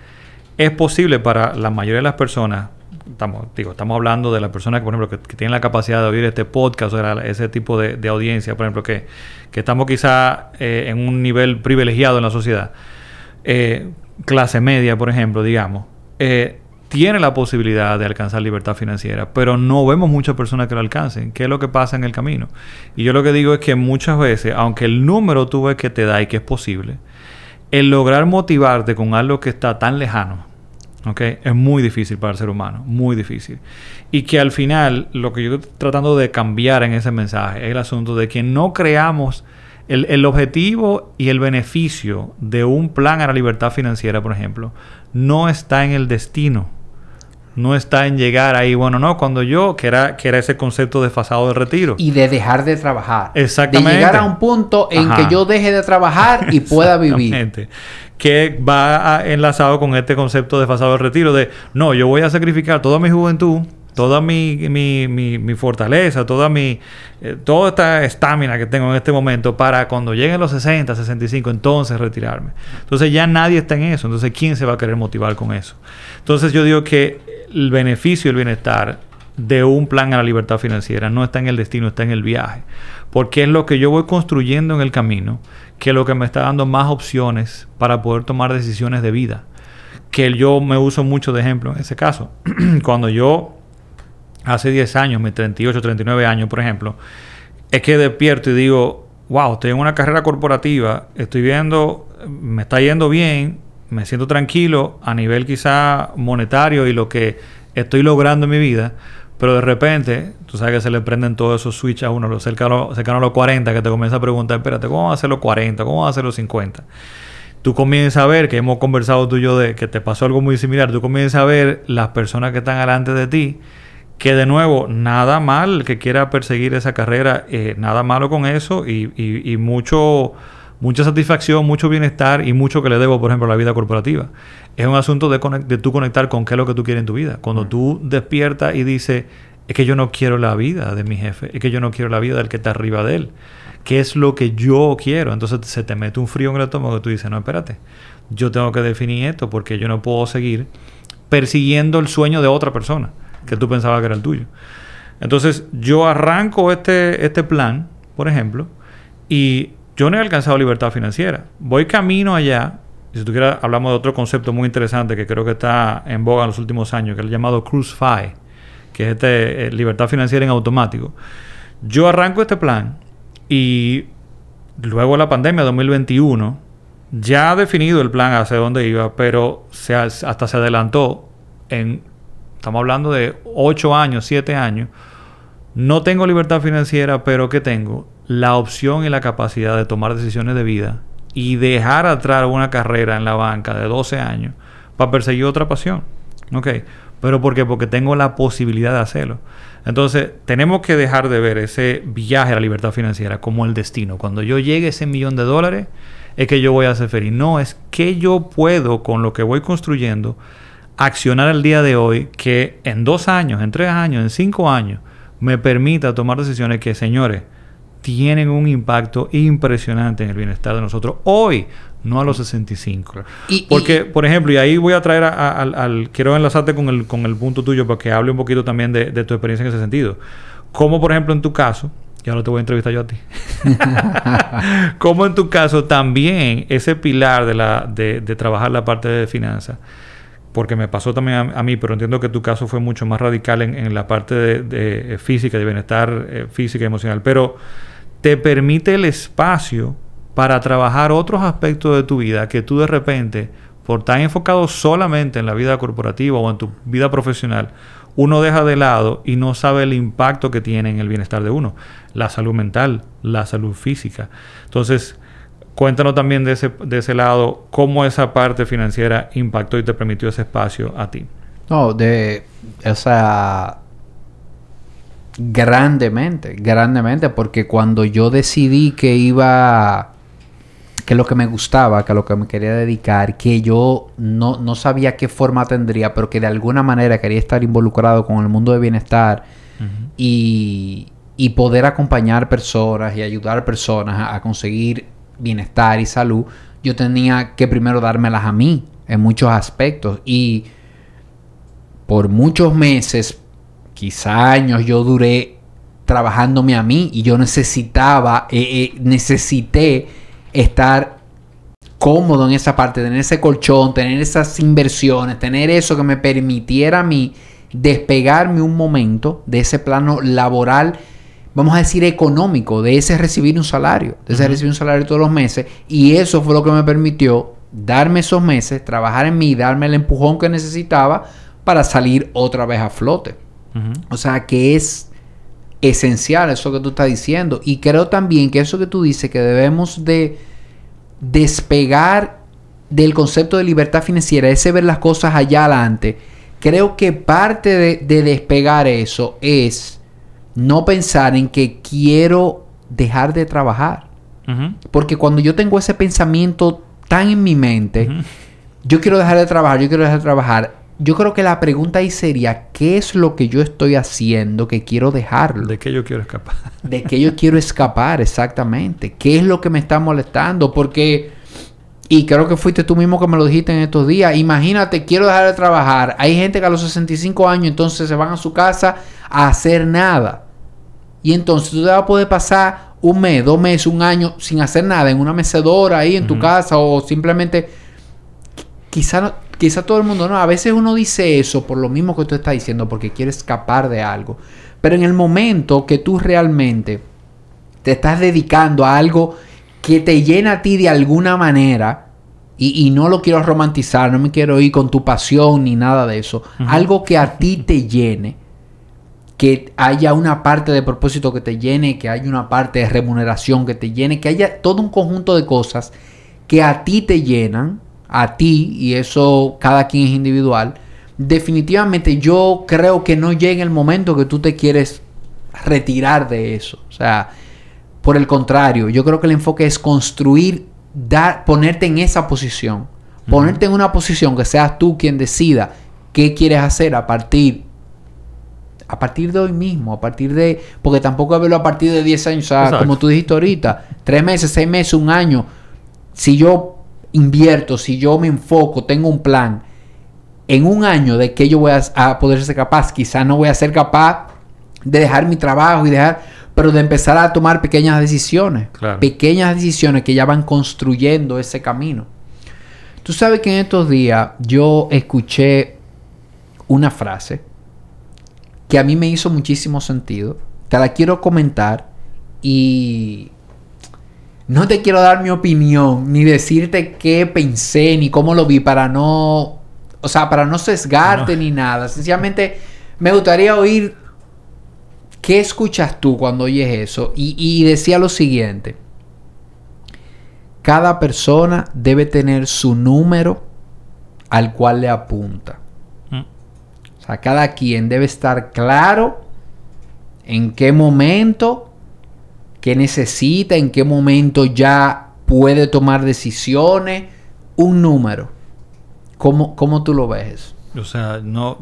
es posible para la mayoría de las personas estamos, digo, estamos hablando de las personas que, por ejemplo, que, tienen la capacidad de oír este podcast o ese tipo de, audiencia, por ejemplo, que, estamos quizá eh, en un nivel privilegiado en la sociedad. eh, clase media, por ejemplo, digamos, eh, tiene la posibilidad de alcanzar libertad financiera, pero no vemos muchas personas que lo alcancen. ¿Qué es lo que pasa en el camino? Y yo lo que digo es que muchas veces, aunque el número tú ves que te da y que es posible, el lograr motivarte con algo que está tan lejano, ¿ok? Es muy difícil para el ser humano, muy difícil. Y que al final, lo que yo estoy tratando de cambiar en ese mensaje es el asunto de que no creamos el, el, objetivo y el beneficio de un plan a la libertad financiera, por ejemplo, no está en el destino. No está en llegar ahí, bueno, no, cuando yo, que era, que era ese concepto desfasado de retiro. Y de dejar de trabajar. Exactamente. De llegar a un punto en que yo deje de trabajar y pueda vivir. Que va enlazado con este concepto desfasado de retiro de, no, yo voy a sacrificar toda mi juventud, toda mi, mi, mi, fortaleza, toda mi eh, toda esta estamina que tengo en este momento para cuando lleguen los 60, 65, entonces retirarme. Entonces ya nadie está en eso. Entonces, ¿quién se va a querer motivar con eso? Entonces yo digo que el beneficio y el bienestar de un plan a la libertad financiera no está en el destino, está en el viaje. Porque es lo que yo voy construyendo en el camino que lo que me está dando más opciones para poder tomar decisiones de vida. Que yo me uso mucho de ejemplo en ese caso. Cuando yo hace 10 años, mis 38, 39 años, por ejemplo, es que despierto y digo, wow, estoy en una carrera corporativa, estoy viendo, me está yendo bien, me siento tranquilo a nivel quizá monetario y lo que estoy logrando en mi vida, pero de repente, tú sabes que se le prenden todos esos switches a uno, los cercanos, a los 40, que te comienza a preguntar, espérate, ¿cómo va a ser los 40? ¿Cómo va a ser los 50? Tú comienzas a ver, que hemos conversado tú y yo de que te pasó algo muy similar, tú comienzas a ver las personas que están delante de ti, que de nuevo, nada mal que quiera perseguir esa carrera, eh, nada malo con eso y, y, mucho, mucha satisfacción, mucho bienestar y mucho que le debo, por ejemplo, a la vida corporativa. Es un asunto de, de tú conectar con qué es lo que tú quieres en tu vida. Cuando tú despiertas y dices, es que yo no quiero la vida de mi jefe, es que yo no quiero la vida del que está arriba de él. ¿Qué es lo que yo quiero? Entonces se te mete un frío en el estómago y tú dices, no, espérate, yo tengo que definir esto porque yo no puedo seguir persiguiendo el sueño de otra persona que tú pensabas que era el tuyo. Entonces, yo arranco este, este plan, por ejemplo, y yo no he alcanzado libertad financiera. Voy camino allá. Y si tú quieres, hablamos de otro concepto muy interesante que creo que está en boga en los últimos años, que es el llamado Cruise Fi, que es este, eh, libertad financiera en automático. Yo arranco este plan y luego la pandemia 2021, ya ha definido el plan hacia dónde iba, pero se, hasta se adelantó en Estamos hablando de 8 años, 7 años. No tengo libertad financiera, pero ¿qué tengo? La opción y la capacidad de tomar decisiones de vida y dejar atrás una carrera en la banca de 12 años para perseguir otra pasión. ¿Ok? ¿Pero por qué? Porque tengo la posibilidad de hacerlo. Entonces, tenemos que dejar de ver ese viaje a la libertad financiera como el destino. Cuando yo llegue a ese millón de dólares, es que yo voy a ser feliz. No, es que yo puedo, con lo que voy construyendo, accionar el día de hoy que en dos años, en tres años, en cinco años, me permita tomar decisiones que, señores, tienen un impacto impresionante en el bienestar de nosotros hoy, no a los 65. Porque, por ejemplo, y ahí voy a traer al, Quiero enlazarte con el, con el punto tuyo para que hable un poquito también de, tu experiencia en ese sentido. Como, por ejemplo, en tu caso, y ahora te voy a entrevistar yo a ti. Como en tu caso también ese pilar de, la, de, de trabajar la parte de finanzas porque me pasó también a, mí, pero entiendo que tu caso fue mucho más radical en, la parte de, eh, física, de bienestar eh, física y emocional, pero te permite el espacio para trabajar otros aspectos de tu vida que tú de repente, por estar enfocado solamente en la vida corporativa o en tu vida profesional, uno deja de lado y no sabe el impacto que tiene en el bienestar de uno, la salud mental, la salud física. Entonces, Cuéntanos también de ese, de ese lado, cómo esa parte financiera impactó y te permitió ese espacio a ti. No, de, o sea, grandemente, grandemente, porque cuando yo decidí que iba, que lo que me gustaba, que lo que me quería dedicar, que yo no, no sabía qué forma tendría, pero que de alguna manera quería estar involucrado con el mundo de bienestar y, y, poder acompañar personas y ayudar personas a conseguir bienestar y salud, yo tenía que primero dármelas a mí en muchos aspectos. Y por muchos meses, quizá años, yo duré trabajándome a mí y yo necesitaba, eh, eh, necesité estar cómodo en esa parte, tener ese colchón, tener esas inversiones, tener eso que me permitiera a mí despegarme un momento de ese plano laboral, vamos a decir económico, de ese recibir un salario, de ese recibir un salario todos los meses. Y eso fue lo que me permitió darme esos meses, trabajar en mí, darme el empujón que necesitaba para salir otra vez a flote. O sea que es esencial eso que tú estás diciendo. Y creo también que eso que tú dices, que debemos de despegar del concepto de libertad financiera, ese ver las cosas allá adelante, creo que parte de, despegar eso es no pensar en que quiero dejar de trabajar. Porque cuando yo tengo ese pensamiento tan en mi mente, yo quiero dejar de trabajar, yo quiero dejar de trabajar, yo creo que la pregunta ahí sería, ¿qué es lo que yo estoy haciendo que quiero dejarlo? ¿De qué yo quiero escapar? De qué yo quiero escapar, exactamente. ¿Qué es lo que me está molestando? Porque, y creo que fuiste tú mismo que me lo dijiste en estos días, imagínate, quiero dejar de trabajar. Hay gente que a los 65 años entonces se van a su casa a hacer nada. Y entonces tú te vas a poder pasar un mes, dos meses, un año sin hacer nada en una mecedora ahí en tu casa o simplemente quizá quizá todo el mundo no. A veces uno dice eso por lo mismo que tú estás diciendo, porque quiere escapar de algo. Pero en el momento que tú realmente te estás dedicando a algo que te llena a ti de alguna manera, y, no lo quiero romantizar, no me quiero ir con tu pasión ni nada de eso, algo que a ti te llene, que haya una parte de propósito que te llene, que haya una parte de remuneración que te llene, que haya todo un conjunto de cosas que a ti te llenan, a ti, y eso cada quien es individual, definitivamente yo creo que no llega el momento que tú te quieres retirar de eso. O sea, por el contrario, yo creo que el enfoque es construir, dar, ponerte en esa posición. Ponerte en una posición que seas tú quien decida qué quieres hacer a partir a partir de hoy mismo, a partir de porque tampoco verlo a partir de 10 años, o sea, como tú dijiste ahorita, 3 meses, 6 meses, un año. Si yo invierto, si yo me enfoco, tengo un plan, en un año de que yo voy a, poder ser capaz, quizá no voy a ser capaz de dejar mi trabajo y dejar, pero de empezar a tomar pequeñas decisiones, pequeñas decisiones que ya van construyendo ese camino. Tú sabes que en estos días yo escuché una frase que a mí me hizo muchísimo sentido. Te la quiero comentar y no te quiero dar mi opinión, ni decirte qué pensé, ni cómo lo vi, para no, o sea, para no sesgarte ni nada. Sencillamente me gustaría oír qué escuchas tú cuando oyes eso. Y, decía lo siguiente. Cada persona debe tener su número al cual le apunta. Mm. O sea, cada quien debe estar claro en qué momento qué necesita, en qué momento ya puede tomar decisiones, un número. ¿Cómo, cómo tú lo ves? O sea, no,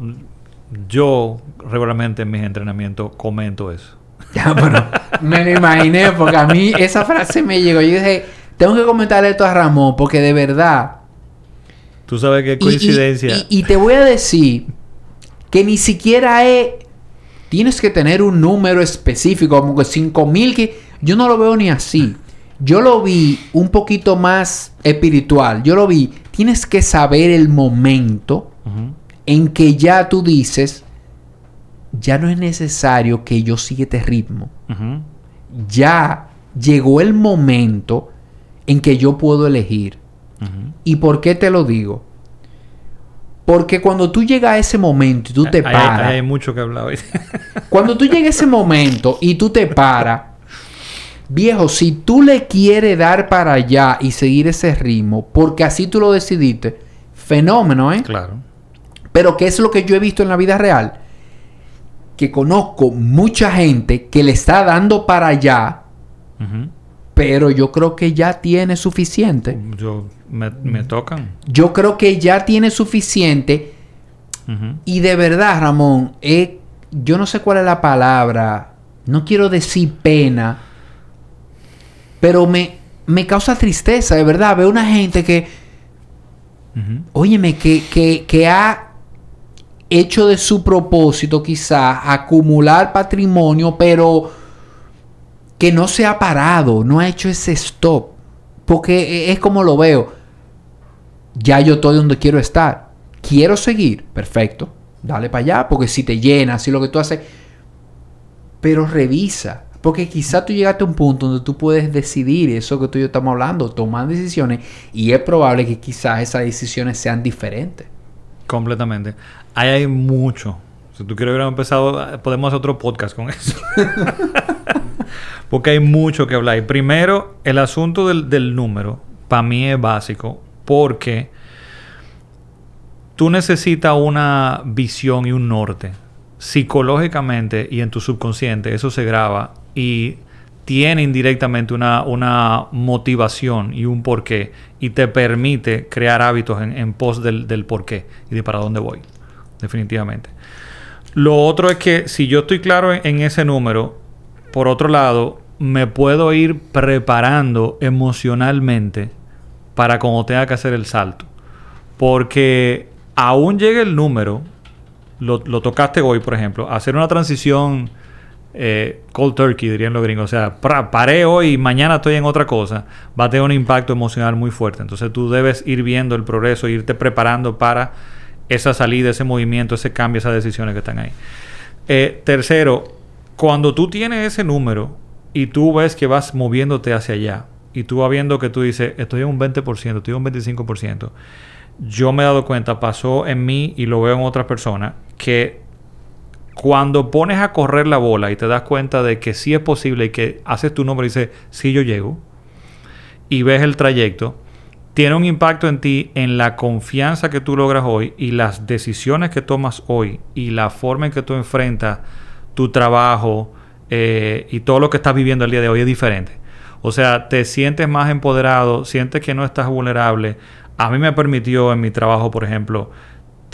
yo regularmente en mis entrenamientos comento eso. Ya, pero me lo imaginé porque a mí esa frase me llegó. Yo dije, tengo que comentarle esto a Ramón porque de verdad. Tú sabes qué coincidencia. Y, y, te voy a decir que ni siquiera es. Tienes que tener un número específico, como que 5000 que. Yo no lo veo ni así. Yo lo vi un poquito más espiritual. Yo lo vi, tienes que saber el momento en que ya tú dices, ya no es necesario que yo siga este ritmo. Ya llegó el momento en que yo puedo elegir. ¿Y por qué te lo digo? Porque cuando tú llegas a ese momento y tú te paras. Hay, mucho que hablar hoy. cuando tú llegas a ese momento y tú te paras Viejo, si tú le quieres dar para allá y seguir ese ritmo, porque así tú lo decidiste, fenómeno, ¿eh? Claro. Pero ¿qué es lo que yo he visto en la vida real? Que conozco mucha gente que le está dando para allá, pero yo creo que ya tiene suficiente. Yo, me, tocan. Yo creo que ya tiene suficiente. Y de verdad, Ramón, eh, yo no sé cuál es la palabra, no quiero decir pena, pero me, me causa tristeza, de verdad. Veo una gente que, óyeme, que, que, ha hecho de su propósito quizás acumular patrimonio, pero que no se ha parado, no ha hecho ese stop. Porque e, es como lo veo. ya yo estoy donde quiero estar. Quiero seguir, perfecto, dale para allá, porque si te llenas, si lo que tú haces, pero revisa, porque quizá tú llegaste a un punto donde tú puedes decidir eso que tú y yo estamos hablando, tomar decisiones, y es probable que quizás esas decisiones sean diferentes. Completamente. Ahí hay mucho. Si tú quieres haber empezado, podemos hacer otro podcast con eso. Porque hay mucho que hablar. Primero, el asunto del, del número, para mí es básico, porque tú necesitas una visión y un norte. Psicológicamente y en tu subconsciente eso se graba y tiene indirectamente una, una motivación y un porqué y te permite crear hábitos en, en pos del, del porqué y de para dónde voy. Definitivamente. Lo otro es que si yo estoy claro en, en ese número, por otro lado, me puedo ir preparando emocionalmente para cuando tenga que hacer el salto. Porque aún llegue el número, lo, lo tocaste hoy, por ejemplo, hacer una transición eh, cold turkey, dirían los gringos. O sea, pra- paré hoy y mañana estoy en otra cosa. Va a tener un impacto emocional muy fuerte. Entonces tú debes ir viendo el progreso, irte preparando para esa salida, ese movimiento, ese cambio, esas decisiones que están ahí. Eh, tercero, cuando tú tienes ese número y tú ves que vas moviéndote hacia allá y tú vas viendo que tú dices, estoy en un 20%, estoy en un 25%, yo me he dado cuenta, pasó en mí y lo veo en otras personas, que cuando pones a correr la bola y te das cuenta de que sí es posible y que haces tu nombre y dices, sí yo llego, y ves el trayecto, tiene un impacto en ti en la confianza que tú logras hoy y las decisiones que tomas hoy y la forma en que tú enfrentas tu trabajo eh, y todo lo que estás viviendo el día de hoy es diferente. O sea, te sientes más empoderado, sientes que no estás vulnerable. A mí me permitió en mi trabajo, por ejemplo,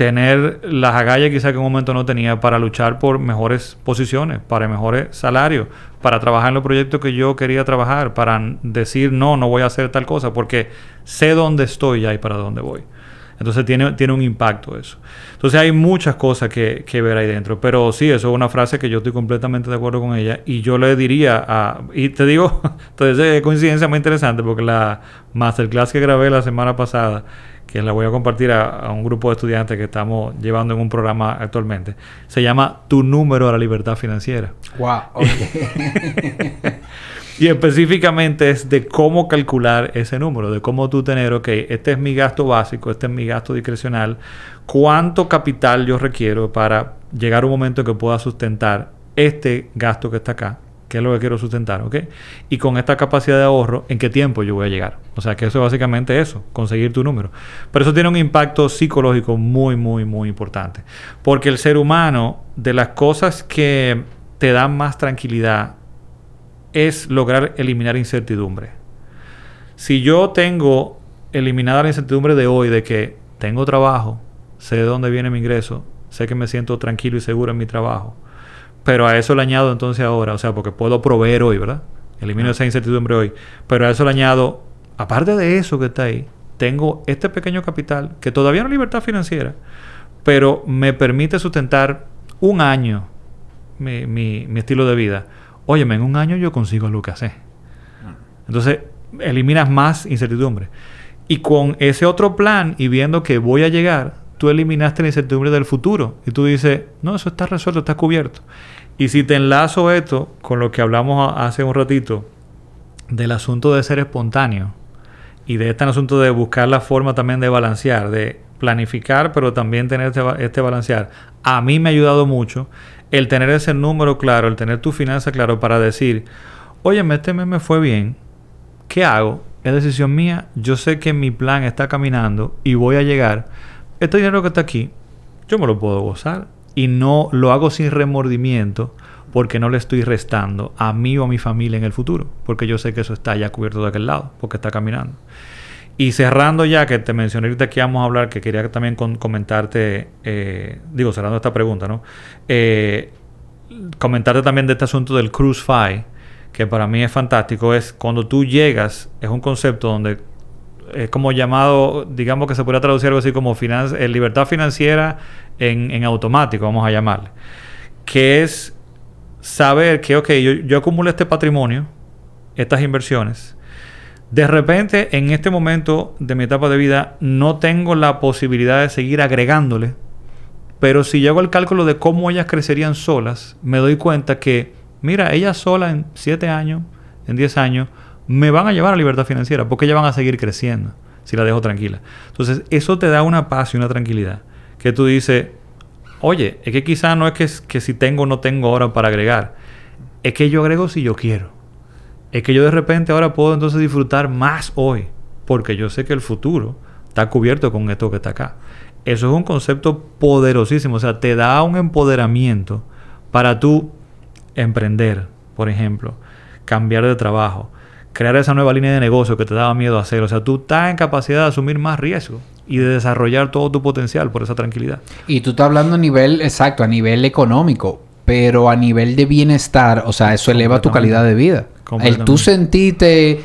tener las agallas quizá que en un momento no tenía para luchar por mejores posiciones, para mejores salarios, para trabajar en los proyectos que yo quería trabajar, para decir no, no voy a hacer tal cosa, porque sé dónde estoy ya y para dónde voy. Entonces tiene, tiene un impacto eso. Entonces hay muchas cosas que, que ver ahí dentro. Pero sí, eso es una frase que yo estoy completamente de acuerdo con ella. Y yo le diría a... Y te digo, entonces es coincidencia muy interesante porque la masterclass que grabé la semana pasada, que la voy a compartir a, a un grupo de estudiantes que estamos llevando en un programa actualmente, se llama Tu número a la libertad financiera. Wow, Y específicamente es de cómo calcular ese número, de cómo tú tener, ok, este es mi gasto básico, este es mi gasto discrecional, cuánto capital yo requiero para llegar a un momento en que pueda sustentar este gasto que está acá, que es lo que quiero sustentar, ¿ok? Y con esta capacidad de ahorro, ¿en qué tiempo yo voy a llegar? O sea, que eso es básicamente eso, conseguir tu número. Pero eso tiene un impacto psicológico muy, muy, muy importante. Porque el ser humano, de las cosas que te dan más tranquilidad, es lograr eliminar incertidumbre. Si yo tengo eliminada la incertidumbre de hoy de que tengo trabajo, sé de dónde viene mi ingreso, sé que me siento tranquilo y seguro en mi trabajo, pero a eso le añado entonces ahora, o sea, porque puedo proveer hoy, ¿verdad? Elimino esa incertidumbre hoy, pero a eso le añado, aparte de eso que está ahí, tengo este pequeño capital que todavía no es libertad financiera, pero me permite sustentar un año mi, mi- mi estilo de vida. Óyeme, en un año yo consigo lo que hacer. Entonces, eliminas más incertidumbre. Y con ese otro plan y viendo que voy a llegar, tú eliminaste la incertidumbre del futuro. Y tú dices, no, eso está resuelto, está cubierto. Y si te enlazo esto con lo que hablamos hace un ratito del asunto de ser espontáneo y de este asunto de buscar la forma también de balancear, de planificar, pero también tener este, este balancear, a mí me ha ayudado mucho el tener ese número claro, el tener tu finanza claro para decir, oye, este mes me fue bien, ¿qué hago? Es decisión mía, yo sé que mi plan está caminando y voy a llegar. Este dinero que está aquí, yo me lo puedo gozar y no lo hago sin remordimiento porque no le estoy restando a mí o a mi familia en el futuro, porque yo sé que eso está ya cubierto de aquel lado, porque está caminando. Y cerrando ya, que te mencioné ahorita que íbamos a hablar, que quería también comentarte, eh, digo, cerrando esta pregunta, ¿no? Eh, comentarte también de este asunto del Cruise Fi, que para mí es fantástico, es cuando tú llegas, es un concepto donde es como llamado, digamos que se podría traducir algo así como finan- eh, libertad financiera en, en automático, vamos a llamarle, que es saber que, ok, yo, yo acumulo este patrimonio, estas inversiones, De repente, en este momento de mi etapa de vida, no tengo la posibilidad de seguir agregándole. Pero si llego al cálculo de cómo ellas crecerían solas, me doy cuenta que, mira, ellas solas en 7 años, en 10 años, me van a llevar a libertad financiera porque ellas van a seguir creciendo si la dejo tranquila. Entonces, eso te da una paz y una tranquilidad. Que tú dices, oye, es que quizás no es que, que si tengo o no tengo ahora para agregar. Es que yo agrego si yo quiero. Es que yo de repente ahora puedo entonces disfrutar más hoy. Porque yo sé que el futuro está cubierto con esto que está acá. Eso es un concepto poderosísimo. O sea, te da un empoderamiento para tú emprender, por ejemplo, cambiar de trabajo, crear esa nueva línea de negocio que te daba miedo hacer. O sea, tú estás en capacidad de asumir más riesgo y de desarrollar todo tu potencial por esa tranquilidad. Y tú estás hablando a nivel, exacto, a nivel económico, pero a nivel de bienestar, o sea, eso eleva tu calidad de vida. El tú sentirte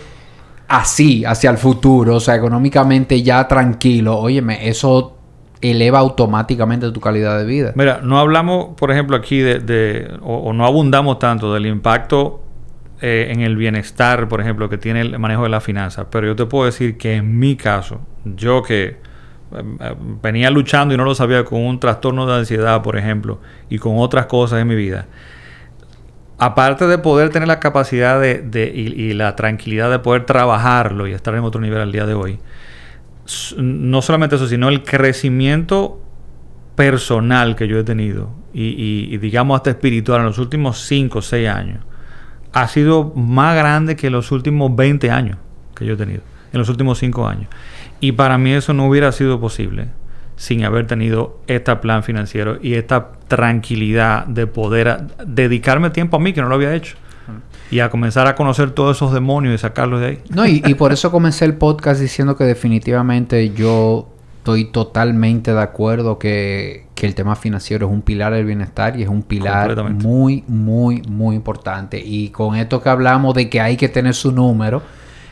así hacia el futuro, o sea, económicamente ya tranquilo, óyeme, eso eleva automáticamente tu calidad de vida. Mira, no hablamos, por ejemplo, aquí de, o, no abundamos tanto del impacto eh, en el bienestar, por ejemplo, que tiene el manejo de la finanza. Pero yo te puedo decir que en mi caso, yo que em, venía luchando y no lo sabía con un trastorno de ansiedad, por ejemplo, y con otras cosas en mi vida, aparte de poder tener la capacidad de, y, la tranquilidad de poder trabajarlo y estar en otro nivel al día de hoy, no solamente eso, sino el crecimiento personal que yo he tenido y, y digamos hasta espiritual en los últimos 5 o 6 años ha sido más grande que los últimos 20 años que yo he tenido, en los últimos 5 años. Y para mí eso no hubiera sido posible sin haber tenido este plan financiero y esta tranquilidad de poder dedicarme tiempo a mí que no lo había hecho. Y a comenzar a conocer todos esos demonios y sacarlos de ahí. No, y por eso comencé el podcast diciendo que definitivamente yo estoy totalmente de acuerdo que, que, el tema financiero es un pilar del bienestar y es un pilar muy, muy, muy importante. Y con esto que hablamos de que hay que tener su número,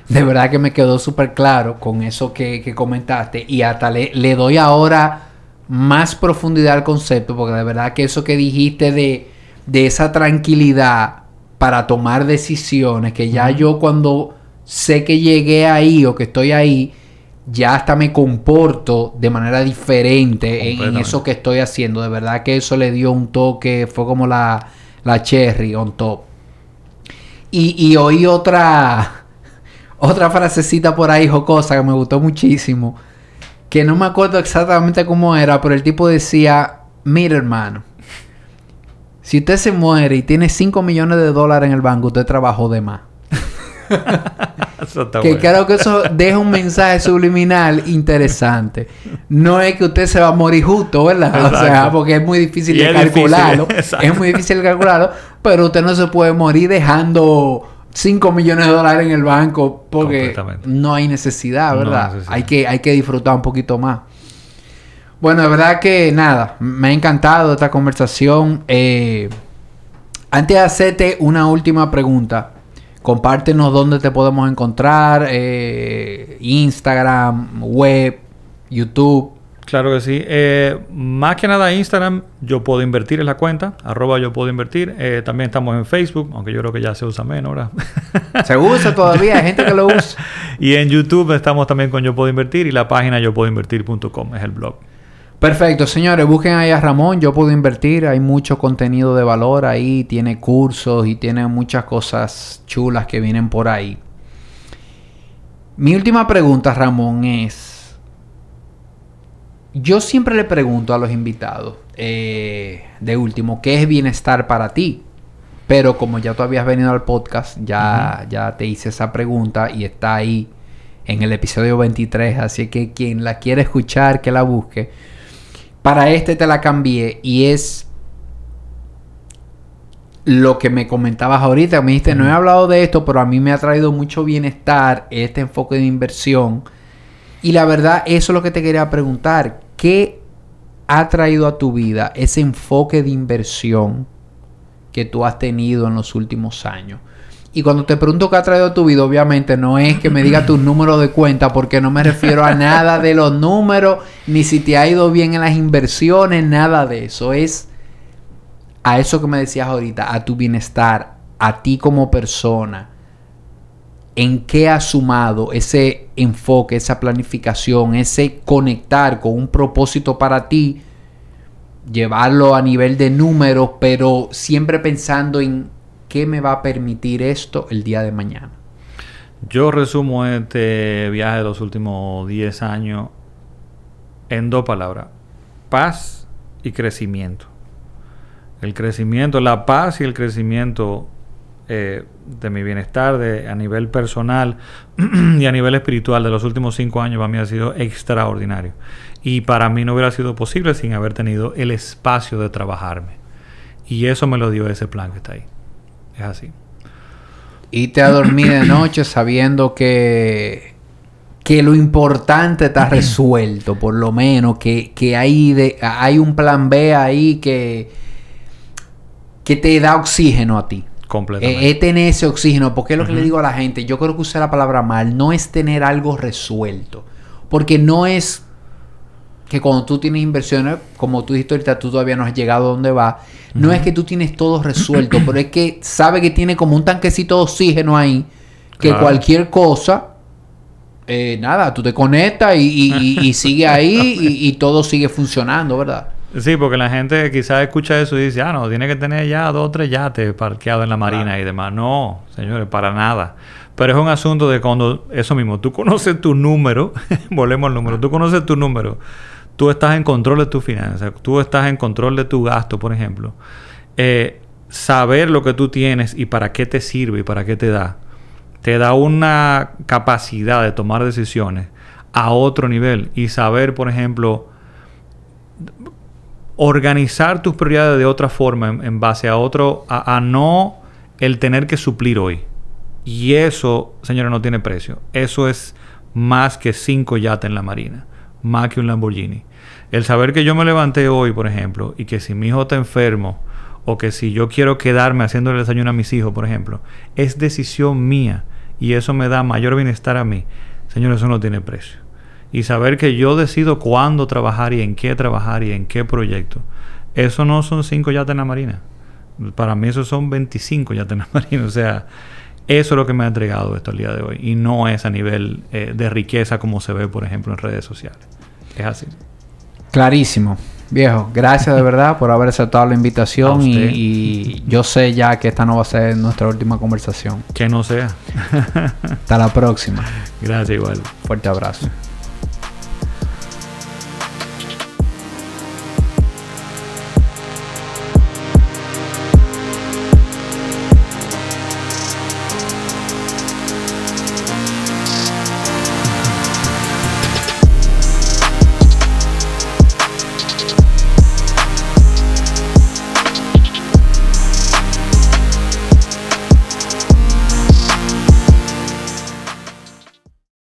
de verdad que me quedó súper claro con eso que, que, comentaste. Y hasta le, le, doy ahora más profundidad al concepto, porque de verdad que eso que dijiste de, de esa tranquilidad para tomar decisiones, que ya yo cuando sé que llegué ahí o que estoy ahí, ya hasta me comporto de manera diferente en, eso que estoy haciendo. De verdad que eso le dio un toque, fue como la, la cherry on top. Y, y oí otra, otra frasecita por ahí jocosa que me gustó muchísimo. Que no me acuerdo exactamente cómo era, pero el tipo decía, mira hermano, si usted se muere y tiene 5 millones de dólares en el banco, usted trabajó de más que creo que eso deja un mensaje subliminal interesante. No es que usted se va a morir justo, ¿verdad? O sea, porque es muy difícil de calcularlo. es muy difícil de calcularlo, pero usted no se puede morir dejando 5 millones de dólares en el banco porque no hay necesidad, ¿verdad? Hay, que, hay que disfrutar un poquito más. Bueno, de verdad que nada, me ha encantado esta conversación. Eh, antes de hacerte una última pregunta, Compártenos dónde te podemos encontrar, eh, Instagram, web, YouTube. Claro que sí. Eh, más que nada Instagram, yo puedo invertir en la cuenta, arroba yo puedo invertir. Eh, también estamos en Facebook, aunque yo creo que ya se usa menos ahora. Se usa todavía, hay gente que lo usa. y en YouTube estamos también con yo puedo invertir y la página yo puedo invertir.com es el blog. Perfecto, señores, busquen ahí a Ramón, yo puedo invertir, hay mucho contenido de valor ahí, tiene cursos y tiene muchas cosas chulas que vienen por ahí. Mi última pregunta, Ramón, es, yo siempre le pregunto a los invitados, eh, de último, ¿qué es bienestar para ti? Pero como ya tú habías venido al podcast, ya, ya te hice esa pregunta y está ahí en el episodio 23, así que quien la quiere escuchar, que la busque. Para este te la cambié y es lo que me comentabas ahorita. Me dijiste, no he hablado de esto, pero a mí me ha traído mucho bienestar este enfoque de inversión. Y la verdad, eso es lo que te quería preguntar. ¿Qué ha traído a tu vida ese enfoque de inversión que tú has tenido en los últimos años? Y cuando te pregunto qué ha traído a tu vida, obviamente no es que me diga tu número de cuenta, porque no me refiero a nada de los números, ni si te ha ido bien en las inversiones, nada de eso. Es a eso que me decías ahorita, a tu bienestar, a ti como persona. ¿en qué ha sumado ese enfoque, esa planificación, ese conectar con un propósito para ti? Llevarlo a nivel de números, pero siempre pensando en qué me va a permitir esto el día de mañana. Yo resumo este viaje de los últimos 10 años en dos palabras. Paz y crecimiento. El crecimiento, la paz y el crecimiento eh, de mi bienestar de, a nivel personal y a nivel espiritual de los últimos cinco años para mí ha sido extraordinario. Y para mí no hubiera sido posible sin haber tenido el espacio de trabajarme. Y eso me lo dio ese plan que está ahí. Es así. Y te a dormir de noche sabiendo que, que lo importante está resuelto, por lo menos, que, que hay, de, hay un plan B ahí que, que te da oxígeno a ti. Completamente. Es tener ese oxígeno, porque es lo que le digo a la gente. Yo creo que usé la palabra mal. No es tener algo resuelto. Porque no es que cuando tú tienes inversiones, como tú dijiste ahorita, tú todavía no has llegado a donde va. No es que tú tienes todo resuelto, pero es que sabe que tiene como un tanquecito de oxígeno ahí, que cualquier cosa, eh, nada, tú te conectas y, sigue ahí y, todo sigue funcionando, ¿verdad? Sí, porque la gente quizás escucha eso y dice, ah, no, tiene que tener ya dos o tres yates parqueados en la marina y demás. No, señores, para nada. Pero es un asunto de cuando, eso mismo, tú conoces tu número, volvemos al número, tú conoces tu número tú estás en control de tus finanzas, tú estás en control de tu gasto, por ejemplo. Eh, saber lo que tú tienes y para qué te sirve y para qué te da, te da una capacidad de tomar decisiones a otro nivel y saber, por ejemplo, organizar tus prioridades de otra forma en, base a otro, a, a, no el tener que suplir hoy. Y eso, señores, no tiene precio. Eso es más que cinco yates en la marina más que un Lamborghini. El saber que yo me levanté hoy, por ejemplo, y que si mi hijo está enfermo, o que si yo quiero quedarme haciendo el desayuno a mis hijos, por ejemplo, es decisión mía y eso me da mayor bienestar a mí. Señor, eso no tiene precio. Y saber que yo decido cuándo trabajar y en qué trabajar y en qué proyecto. Eso no son cinco yates en la marina. Para mí eso son 25 yates en la marina. O sea, eso es lo que me ha entregado esto el día de hoy. Y no es a nivel eh, de riqueza como se ve, por ejemplo, en redes sociales. Es así. Clarísimo. Viejo, gracias de verdad por haber aceptado la invitación y, yo sé ya que esta no va a ser nuestra última conversación. Que no sea. Hasta la próxima. Gracias igual. Fuerte abrazo.